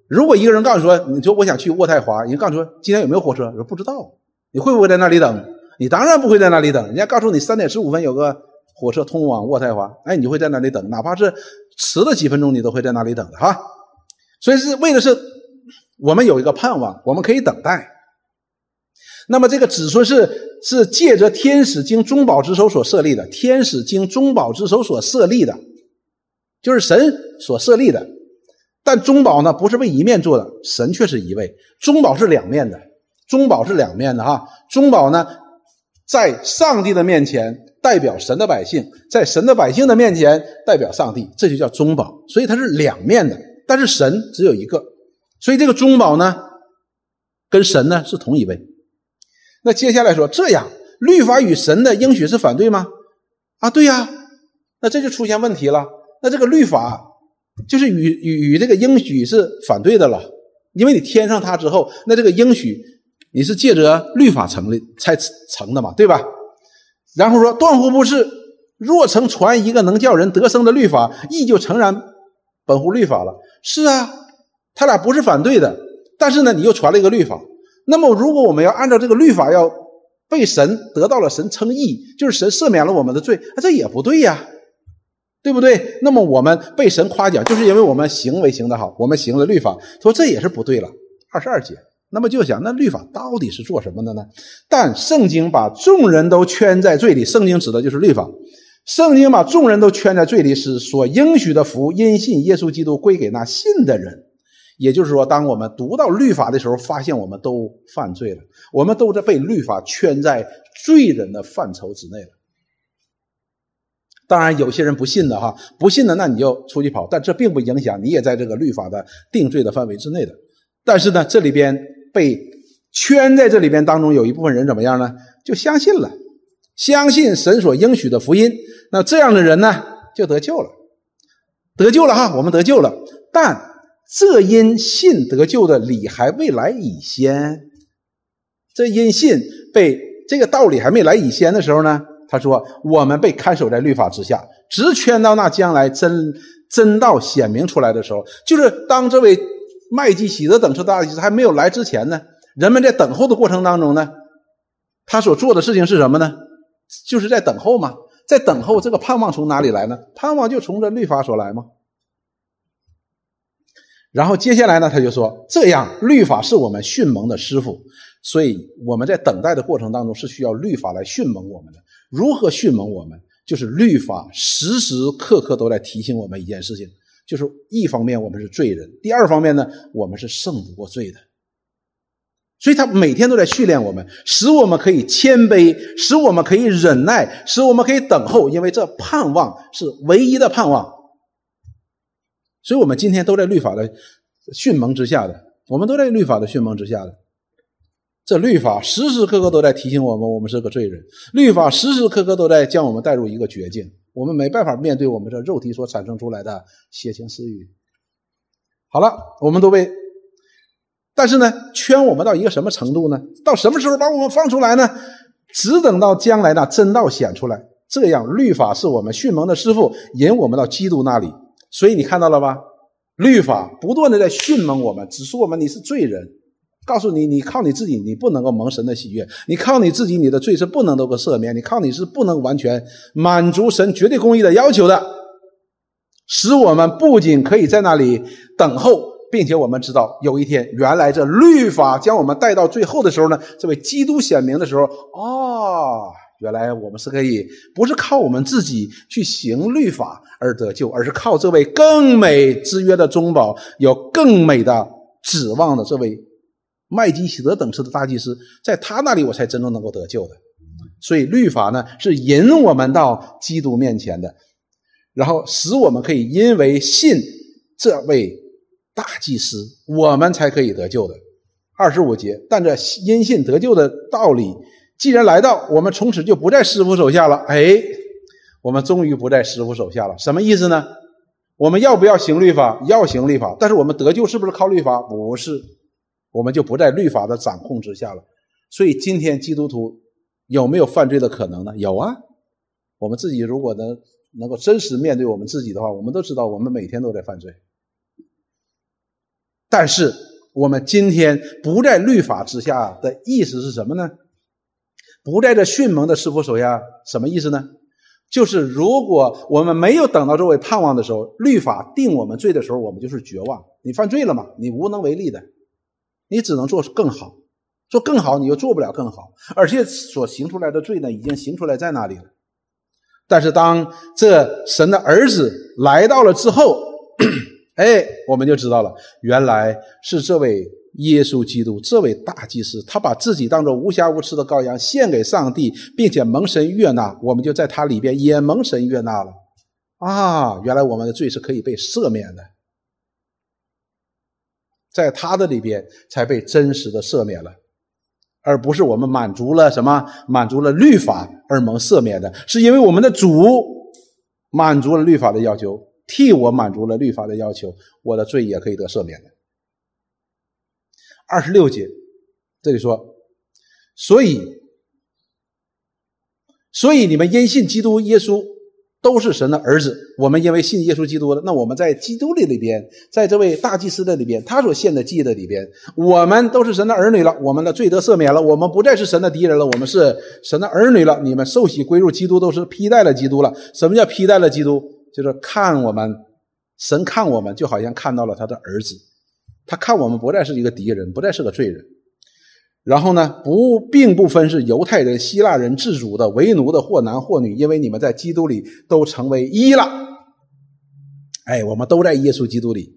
如果一个人告诉说，你说我想去渥太华，人告诉说今天有没有火车，说不知道，你会不会在那里等？你当然不会在那里等。人家告诉你三点十五分有个火车通往渥太华，哎，你就会在那里等，哪怕是迟了几分钟，你都会在那里等的哈。所以是为的是。我们有一个盼望，我们可以等待。那么这个子孙是是借着天使经中保之手所设立的，天使经中保之手所设立的，就是神所设立的。但中保呢，不是为一面做的，神却是一位。中保是两面的，中保是两面的哈。中保呢，在上帝的面前代表神的百姓，在神的百姓的面前代表上帝，这就叫中保。所以它是两面的，但是神只有一个。所以这个中保呢，跟神呢是同一位。那接下来说，这样律法与神的应许是反对吗？啊，对呀。那这就出现问题了。那这个律法就是与与与这个应许是反对的了，因为你添上它之后，那这个应许你是借着律法成立才成的嘛，对吧？然后说断乎不是，若曾传一个能叫人得生的律法，亦就诚然本乎律法了。是啊。他俩不是反对的，但是呢，你又传了一个律法。那么，如果我们要按照这个律法，要被神得到了神称义，就是神赦免了我们的罪，这也不对呀，对不对？那么我们被神夸奖，就是因为我们行为行得好，我们行了律法，说这也是不对了。二十二节，那么就想，那律法到底是做什么的呢？但圣经把众人都圈在罪里，圣经指的就是律法。圣经把众人都圈在罪里，是所应许的福，因信耶稣基督归给那信的人。也就是说，当我们读到律法的时候，发现我们都犯罪了，我们都在被律法圈在罪人的范畴之内了。当然，有些人不信的哈，不信的那你就出去跑，但这并不影响你也在这个律法的定罪的范围之内的。但是呢，这里边被圈在这里边当中，有一部分人怎么样呢？就相信了，相信神所应许的福音。那这样的人呢，就得救了，得救了哈，我们得救了，但。这因信得救的理还未来以先，这因信被这个道理还没来以先的时候呢，他说我们被看守在律法之下，直圈到那将来真真道显明出来的时候，就是当这位麦基喜德等车大祭司还没有来之前呢，人们在等候的过程当中呢，他所做的事情是什么呢？就是在等候嘛，在等候这个盼望从哪里来呢？盼望就从这律法所来吗？然后接下来呢，他就说：“这样律法是我们训蒙的师傅，所以我们在等待的过程当中是需要律法来训蒙我们的。如何训蒙我们？就是律法时时刻刻都在提醒我们一件事情：就是一方面我们是罪人，第二方面呢，我们是胜不过罪的。所以他每天都在训练我们，使我们可以谦卑，使我们可以忍耐，使我们可以等候，因为这盼望是唯一的盼望。”所以，我们今天都在律法的训蒙之下的，我们都在律法的训蒙之下的。这律法时时刻刻都在提醒我们，我们是个罪人。律法时时刻刻都在将我们带入一个绝境，我们没办法面对我们这肉体所产生出来的邪情私欲。好了，我们都被，但是呢，圈我们到一个什么程度呢？到什么时候把我们放出来呢？只等到将来那真道显出来，这样律法是我们迅猛的师傅，引我们到基督那里。所以你看到了吧？律法不断的在训蒙我们，指出我们你是罪人。告诉你，你靠你自己，你不能够蒙神的喜悦；你靠你自己，你的罪是不能得个赦免；你靠你是不能完全满足神绝对公义的要求的。使我们不仅可以在那里等候，并且我们知道有一天，原来这律法将我们带到最后的时候呢，这位基督显明的时候，哦，原来我们是可以不是靠我们自己去行律法而得救，而是靠这位更美之约的中保，有更美的指望的这位。麦基喜德等次的大祭司，在他那里我才真正能够得救的。所以律法呢，是引我们到基督面前的，然后使我们可以因为信这位大祭司，我们才可以得救的。二十五节，但这因信得救的道理，既然来到，我们从此就不在师傅手下了。哎，我们终于不在师傅手下了。什么意思呢？我们要不要行律法？要行律法，但是我们得救是不是靠律法？不是。我们就不在律法的掌控之下了，所以今天基督徒有没有犯罪的可能呢？有啊，我们自己如果能能够真实面对我们自己的话，我们都知道我们每天都在犯罪。但是我们今天不在律法之下的意思是什么呢？不在这迅猛的师傅手下，什么意思呢？就是如果我们没有等到这位盼望的时候，律法定我们罪的时候，我们就是绝望，你犯罪了嘛，你无能为力的。你只能做更好，做更好，你又做不了更好，而且所行出来的罪呢，已经行出来在那里了。但是当这神的儿子来到了之后，哎，我们就知道了，原来是这位耶稣基督，这位大祭司，他把自己当做无瑕无疵的羔羊献给上帝，并且蒙神悦纳，我们就在他里边也蒙神悦纳了。啊，原来我们的罪是可以被赦免的。在他的里边才被真实的赦免了，而不是我们满足了什么满足了律法而蒙赦免的，是因为我们的主满足了律法的要求，替我满足了律法的要求，我的罪也可以得赦免的。二十六节这里说，所以，所以你们因信基督耶稣。都是神的儿子，我们因为信耶稣基督的，那我们在基督的里边，在这位大祭司的里边，他所献的祭的里边，我们都是神的儿女了，我们的罪得赦免了，我们不再是神的敌人了，我们是神的儿女了。你们受洗归入基督，都是披戴了基督了。什么叫披戴了基督？就是看我们，神看我们，就好像看到了他的儿子，他看我们不再是一个敌人，不再是个罪人。然后呢，不，并不分是犹太人、希腊人、自主的、为奴的，或男或女，因为你们在基督里都成为一了。哎，我们都在耶稣基督里。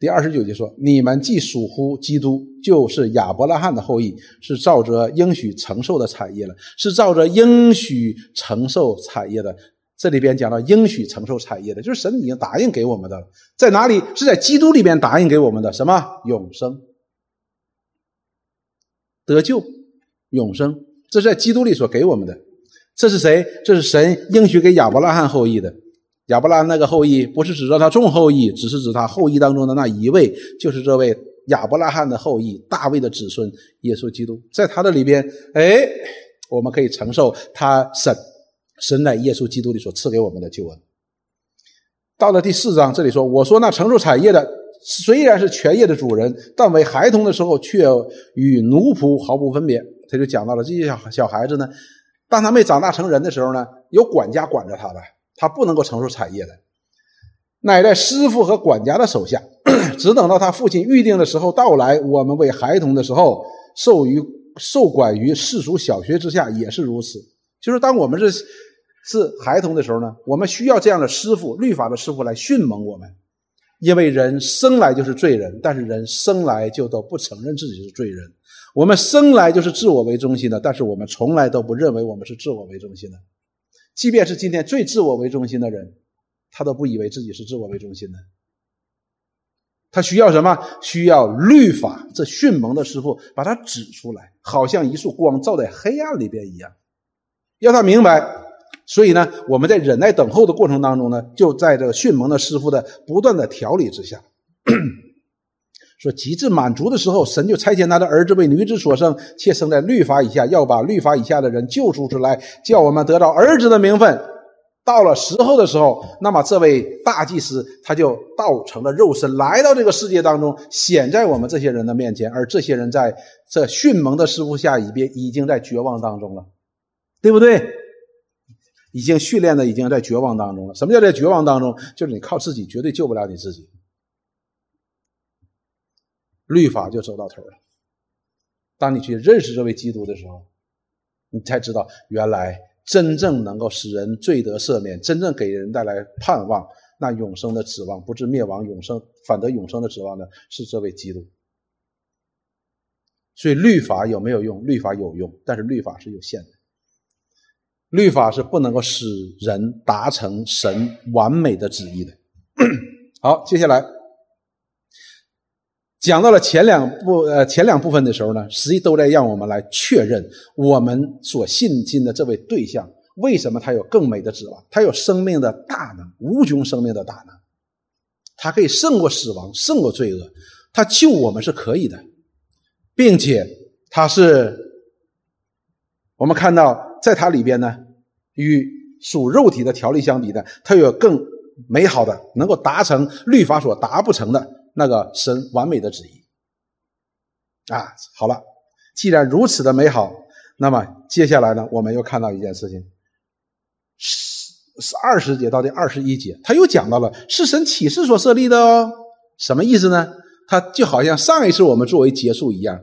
第二十九节说：“你们既属乎基督，就是亚伯拉罕的后裔，是照着应许承受的产业了，是照着应许承受产业的。”这里边讲到应许承受产业的，就是神已经答应给我们的了，在哪里？是在基督里边答应给我们的什么永生？得救、永生，这是在基督里所给我们的。这是谁？这是神应许给亚伯拉罕后裔的。亚伯拉罕那个后裔，不是指着他众后裔，只是指他后裔当中的那一位，就是这位亚伯拉罕的后裔，大卫的子孙耶稣基督。在他的里边，哎，我们可以承受他神神在耶稣基督里所赐给我们的救恩。到了第四章，这里说：“我说那承受产业的。”虽然是全业的主人，但为孩童的时候却与奴仆毫不分别。他就讲到了这些小小孩子呢，当他没长大成人的时候呢，有管家管着他的，他不能够承受产业的，乃在师傅和管家的手下。只等到他父亲预定的时候到来，我们为孩童的时候，受于受管于世俗小学之下，也是如此。就是当我们是是孩童的时候呢，我们需要这样的师傅，律法的师傅来训蒙我们。因为人生来就是罪人，但是人生来就都不承认自己是罪人。我们生来就是自我为中心的，但是我们从来都不认为我们是自我为中心的。即便是今天最自我为中心的人，他都不以为自己是自我为中心的。他需要什么？需要律法。这迅猛的师傅把它指出来，好像一束光照在黑暗里边一样，要他明白。所以呢，我们在忍耐等候的过程当中呢，就在这个迅猛的师傅的不断的调理之下，说极致满足的时候，神就差遣他的儿子为女子所生，且生在律法以下，要把律法以下的人救赎出来，叫我们得到儿子的名分。到了时候的时候，那么这位大祭司他就道成了肉身，来到这个世界当中，显在我们这些人的面前，而这些人在这迅猛的师傅下，已经已经在绝望当中了，对不对？已经训练的已经在绝望当中了。什么叫在绝望当中？就是你靠自己绝对救不了你自己。律法就走到头了。当你去认识这位基督的时候，你才知道原来真正能够使人罪得赦免、真正给人带来盼望、那永生的指望，不至灭亡、永生反得永生的指望呢是这位基督。所以律法有没有用？律法有用，但是律法是有限的。律法是不能够使人达成神完美的旨意的。好，接下来讲到了前两部呃前两部分的时候呢，实际都在让我们来确认我们所信心的这位对象为什么他有更美的指望，他有生命的大能，无穷生命的大能，他可以胜过死亡，胜过罪恶，他救我们是可以的，并且他是我们看到在他里边呢。与属肉体的条例相比呢，它有更美好的，能够达成律法所达不成的那个神完美的旨意。啊，好了，既然如此的美好，那么接下来呢，我们又看到一件事情，是是二十节到第二十一节，他又讲到了是神启示所设立的哦，什么意思呢？他就好像上一次我们作为结束一样，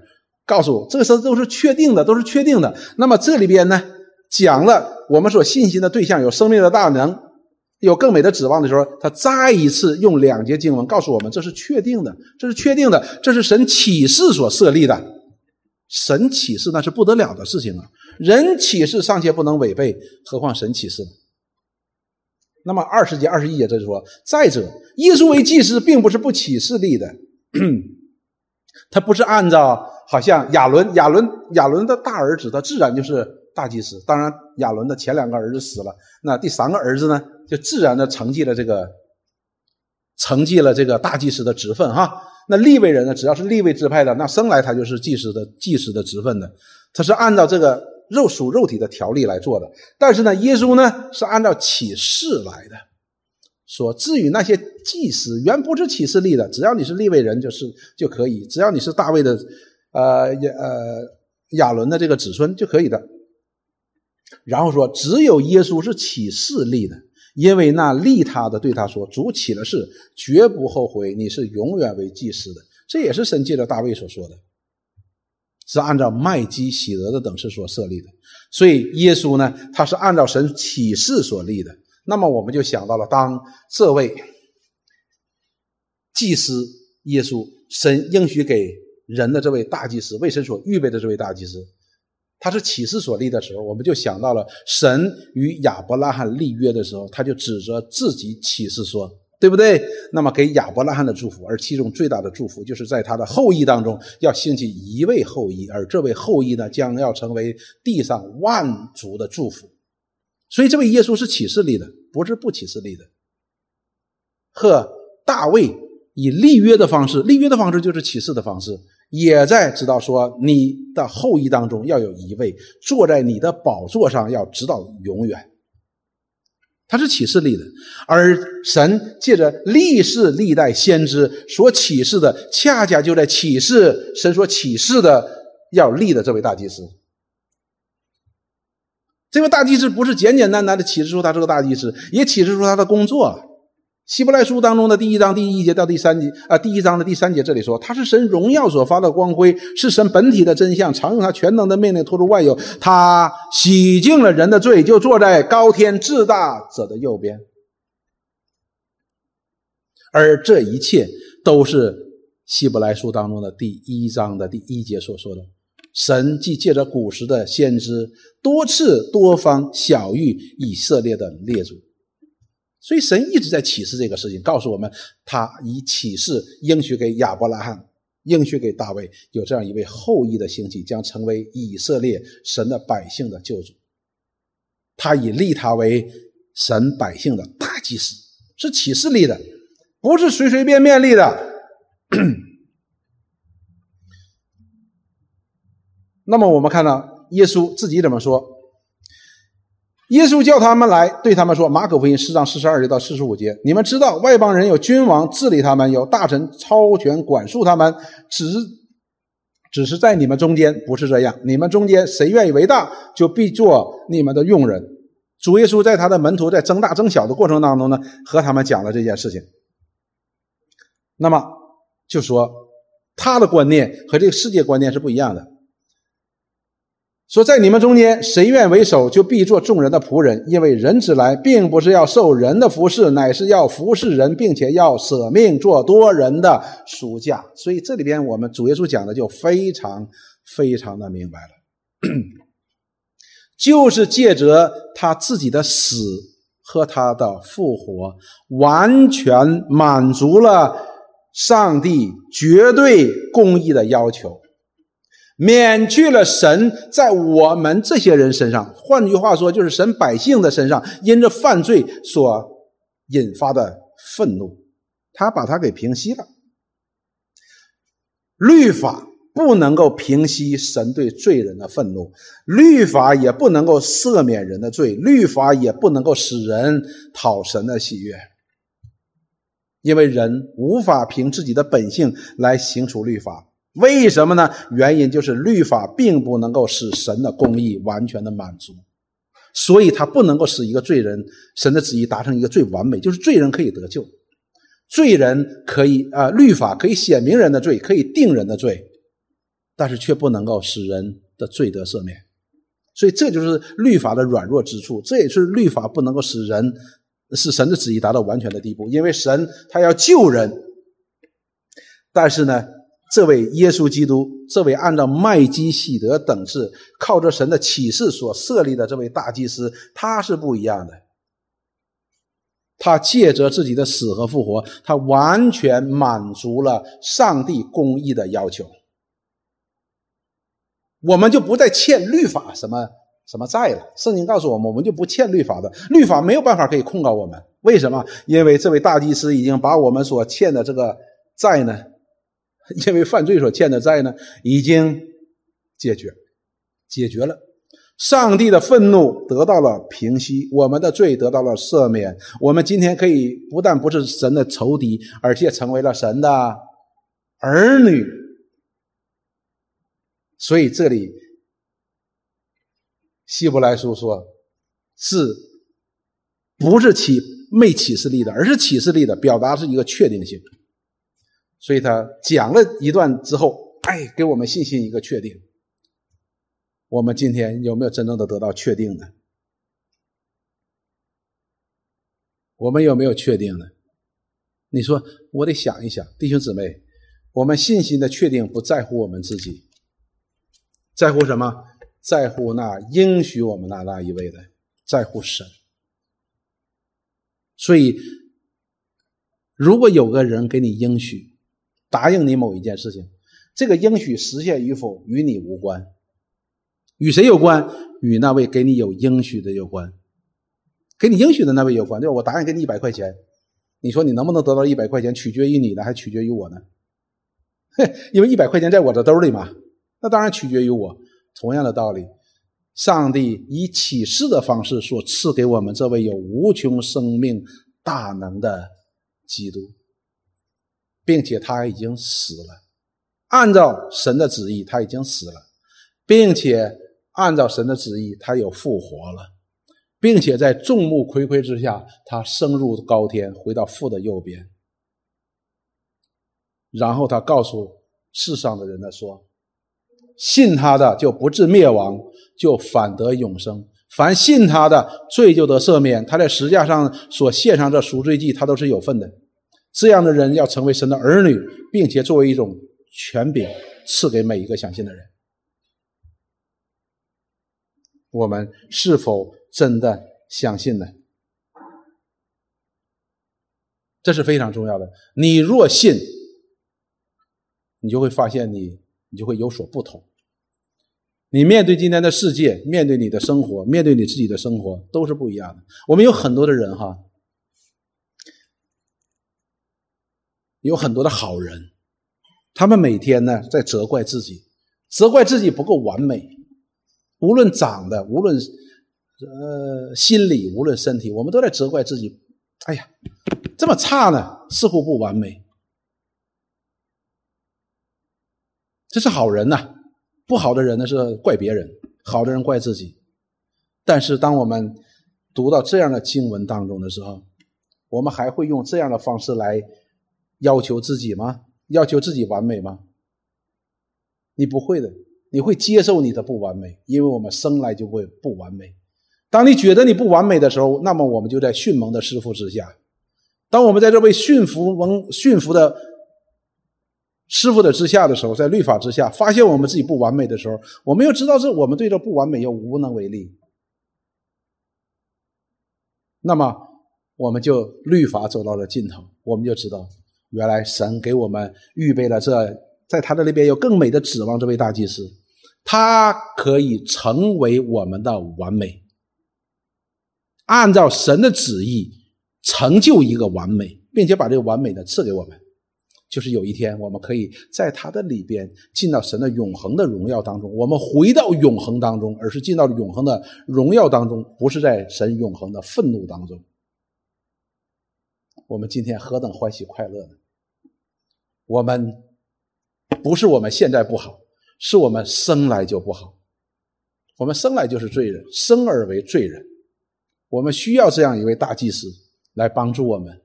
告诉我这个事都是确定的，都是确定的。那么这里边呢？讲了我们所信心的对象有生命的大能，有更美的指望的时候，他再一次用两节经文告诉我们：这是确定的，这是确定的，这是神启示所设立的。神启示那是不得了的事情啊！人启示尚且不能违背，何况神启示？那么二十节、二十一节这就说：再者，耶稣为祭司，并不是不启示立的，他不是按照好像亚伦、亚伦、亚伦的大儿子，他自然就是。大祭司，当然亚伦的前两个儿子死了，那第三个儿子呢，就自然的承继了这个，承继了这个大祭司的职分哈。那立位人呢，只要是立位支派的，那生来他就是祭司的祭司的职分的，他是按照这个肉属肉体的条例来做的。但是呢，耶稣呢是按照启示来的，说至于那些祭司，原不是启示立的，只要你是立位人就是就可以，只要你是大卫的，呃亚呃亚伦的这个子孙就可以的。然后说，只有耶稣是起誓立的，因为那立他的对他说：“主起了誓，绝不后悔。你是永远为祭司的。”这也是神借着大卫所说的，是按照麦基喜德的等式所设立的。所以耶稣呢，他是按照神启示所立的。那么我们就想到了，当这位祭司耶稣，神应许给人的这位大祭司，为神所预备的这位大祭司。他是启示所立的时候，我们就想到了神与亚伯拉罕立约的时候，他就指着自己启示说，对不对？那么给亚伯拉罕的祝福，而其中最大的祝福就是在他的后裔当中要兴起一位后裔，而这位后裔呢，将要成为地上万族的祝福。所以这位耶稣是启示立的，不是不启示立的。和大卫以立约的方式，立约的方式就是启示的方式。也在知道说，你的后裔当中要有一位坐在你的宝座上，要直到永远。他是启示立的，而神借着历世历代先知所启示的，恰恰就在启示神所启示的要立的这位大祭司。这位大祭司不是简简单单的启示出他是个大祭司，也启示出他的工作。希伯来书当中的第一章第一节到第三节啊，第一章的第三节这里说，他是神荣耀所发的光辉，是神本体的真相，常用他全能的命令拖出万有。他洗净了人的罪，就坐在高天至大者的右边。而这一切都是希伯来书当中的第一章的第一节所说的。神既借着古时的先知多次多方晓谕以色列的列祖。所以神一直在启示这个事情，告诉我们，他以启示应许给亚伯拉罕，应许给大卫，有这样一位后裔的兴起，将成为以色列神的百姓的救主。他以立他为神百姓的大祭司，是启示立的，不是随随便便立的。那么我们看到耶稣自己怎么说？耶稣叫他们来，对他们说：“马可福音四章四十二节到四十五节，你们知道外邦人有君王治理他们，有大臣超权管束他们，只只是在你们中间不是这样。你们中间谁愿意为大，就必做你们的用人。”主耶稣在他的门徒在增大增小的过程当中呢，和他们讲了这件事情。那么就说他的观念和这个世界观念是不一样的。说在你们中间，谁愿为首，就必做众人的仆人。因为人子来，并不是要受人的服侍，乃是要服侍人，并且要舍命做多人的赎价。所以这里边我们主耶稣讲的就非常非常的明白了，就是借着他自己的死和他的复活，完全满足了上帝绝对公义的要求。免去了神在我们这些人身上，换句话说，就是神百姓的身上因着犯罪所引发的愤怒，他把它给平息了。律法不能够平息神对罪人的愤怒，律法也不能够赦免人的罪，律法也不能够使人讨神的喜悦，因为人无法凭自己的本性来行出律法。为什么呢？原因就是律法并不能够使神的公义完全的满足，所以它不能够使一个罪人神的旨意达成一个最完美，就是罪人可以得救，罪人可以啊，律法可以显明人的罪，可以定人的罪，但是却不能够使人的罪得赦免，所以这就是律法的软弱之处，这也是律法不能够使人使神的旨意达到完全的地步，因为神他要救人，但是呢。这位耶稣基督，这位按照麦基喜德等次靠着神的启示所设立的这位大祭司，他是不一样的。他借着自己的死和复活，他完全满足了上帝公义的要求。我们就不再欠律法什么什么债了。圣经告诉我们，我们就不欠律法的，律法没有办法可以控告我们。为什么？因为这位大祭司已经把我们所欠的这个债呢。因为犯罪所欠的债呢，已经解决，解决了。上帝的愤怒得到了平息，我们的罪得到了赦免。我们今天可以不但不是神的仇敌，而且成为了神的儿女。所以这里希伯来书说，是不是启没启示力的，而是启示力的，表达是一个确定性。所以他讲了一段之后，哎，给我们信心一个确定。我们今天有没有真正的得到确定呢？我们有没有确定呢？你说，我得想一想，弟兄姊妹，我们信心的确定不在乎我们自己，在乎什么？在乎那应许我们那那一位的，在乎神。所以，如果有个人给你应许，答应你某一件事情，这个应许实现与否与你无关，与谁有关？与那位给你有应许的有关，给你应许的那位有关，对吧？我答应给你一百块钱，你说你能不能得到一百块钱，取决于你呢，还取决于我呢？嘿，因为一百块钱在我的兜里嘛，那当然取决于我。同样的道理，上帝以启示的方式所赐给我们这位有无穷生命大能的基督。并且他已经死了，按照神的旨意，他已经死了，并且按照神的旨意，他又复活了，并且在众目睽睽之下，他升入高天，回到父的右边。然后他告诉世上的人呢说：“信他的就不至灭亡，就反得永生；凡信他的，罪就得赦免。他在石架上所献上这赎罪祭，他都是有份的。”这样的人要成为神的儿女，并且作为一种权柄赐给每一个相信的人。我们是否真的相信呢？这是非常重要的。你若信，你就会发现你，你就会有所不同。你面对今天的世界，面对你的生活，面对你自己的生活，都是不一样的。我们有很多的人哈，有很多的好人，他们每天呢在责怪自己，责怪自己不够完美，无论长得，无论呃心理，无论身体，我们都在责怪自己。哎呀，这么差呢，似乎不完美。这是好人呐。不好的人呢是怪别人，好的人怪自己。但是当我们读到这样的经文当中的时候，我们还会用这样的方式来要求自己吗？要求自己完美吗？你不会的，你会接受你的不完美，因为我们生来就会不完美。当你觉得你不完美的时候，那么我们就在迅猛的师傅之下。当我们在这位驯服蒙驯服的。师傅的之下的时候，在律法之下，发现我们自己不完美的时候，我们又知道这我们对这不完美又无能为力。那么，我们就律法走到了尽头，我们就知道，原来神给我们预备了这，在他的那边有更美的指望。这位大祭司，他可以成为我们的完美，按照神的旨意成就一个完美，并且把这个完美的赐给我们。就是有一天，我们可以在他的里边进到神的永恒的荣耀当中。我们回到永恒当中，而是进到永恒的荣耀当中，不是在神永恒的愤怒当中。我们今天何等欢喜快乐呢？我们不是我们现在不好，是我们生来就不好。我们生来就是罪人，生而为罪人。我们需要这样一位大祭司来帮助我们。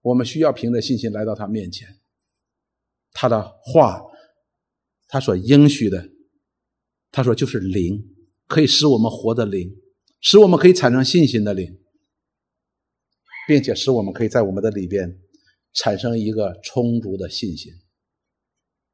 我们需要凭着信心来到他面前，他的话，他所应许的，他说就是灵，可以使我们活的灵，使我们可以产生信心的灵，并且使我们可以在我们的里边产生一个充足的信心。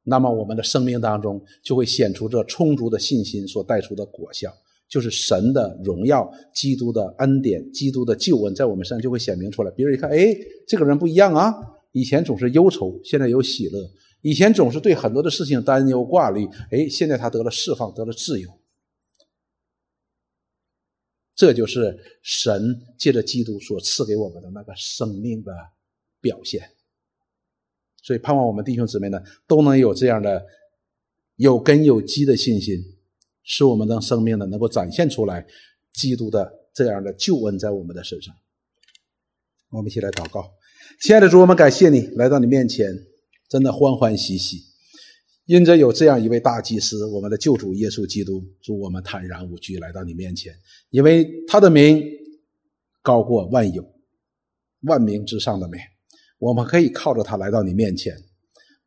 那么我们的生命当中就会显出这充足的信心所带出的果效。就是神的荣耀、基督的恩典、基督的救恩，在我们身上就会显明出来。别人一看，哎，这个人不一样啊！以前总是忧愁，现在有喜乐；以前总是对很多的事情担忧挂虑，哎，现在他得了释放，得了自由。这就是神借着基督所赐给我们的那个生命的表现。所以，盼望我们弟兄姊妹呢，都能有这样的有根有基的信心。使我们的生命呢，能够展现出来基督的这样的救恩在我们的身上。我们一起来祷告，亲爱的主，我们感谢你来到你面前，真的欢欢喜喜，因着有这样一位大祭司，我们的救主耶稣基督，主我们坦然无惧来到你面前，因为他的名高过万有，万名之上的名，我们可以靠着他来到你面前，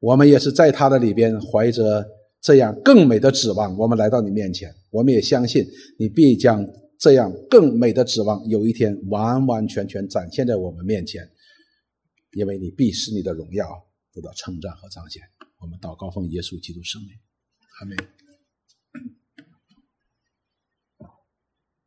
我们也是在他的里边怀着。这样更美的指望，我们来到你面前，我们也相信你必将这样更美的指望有一天完完全全展现在我们面前，因为你必使你的荣耀得到称赞和彰显。我们祷告奉耶稣基督圣名，阿门。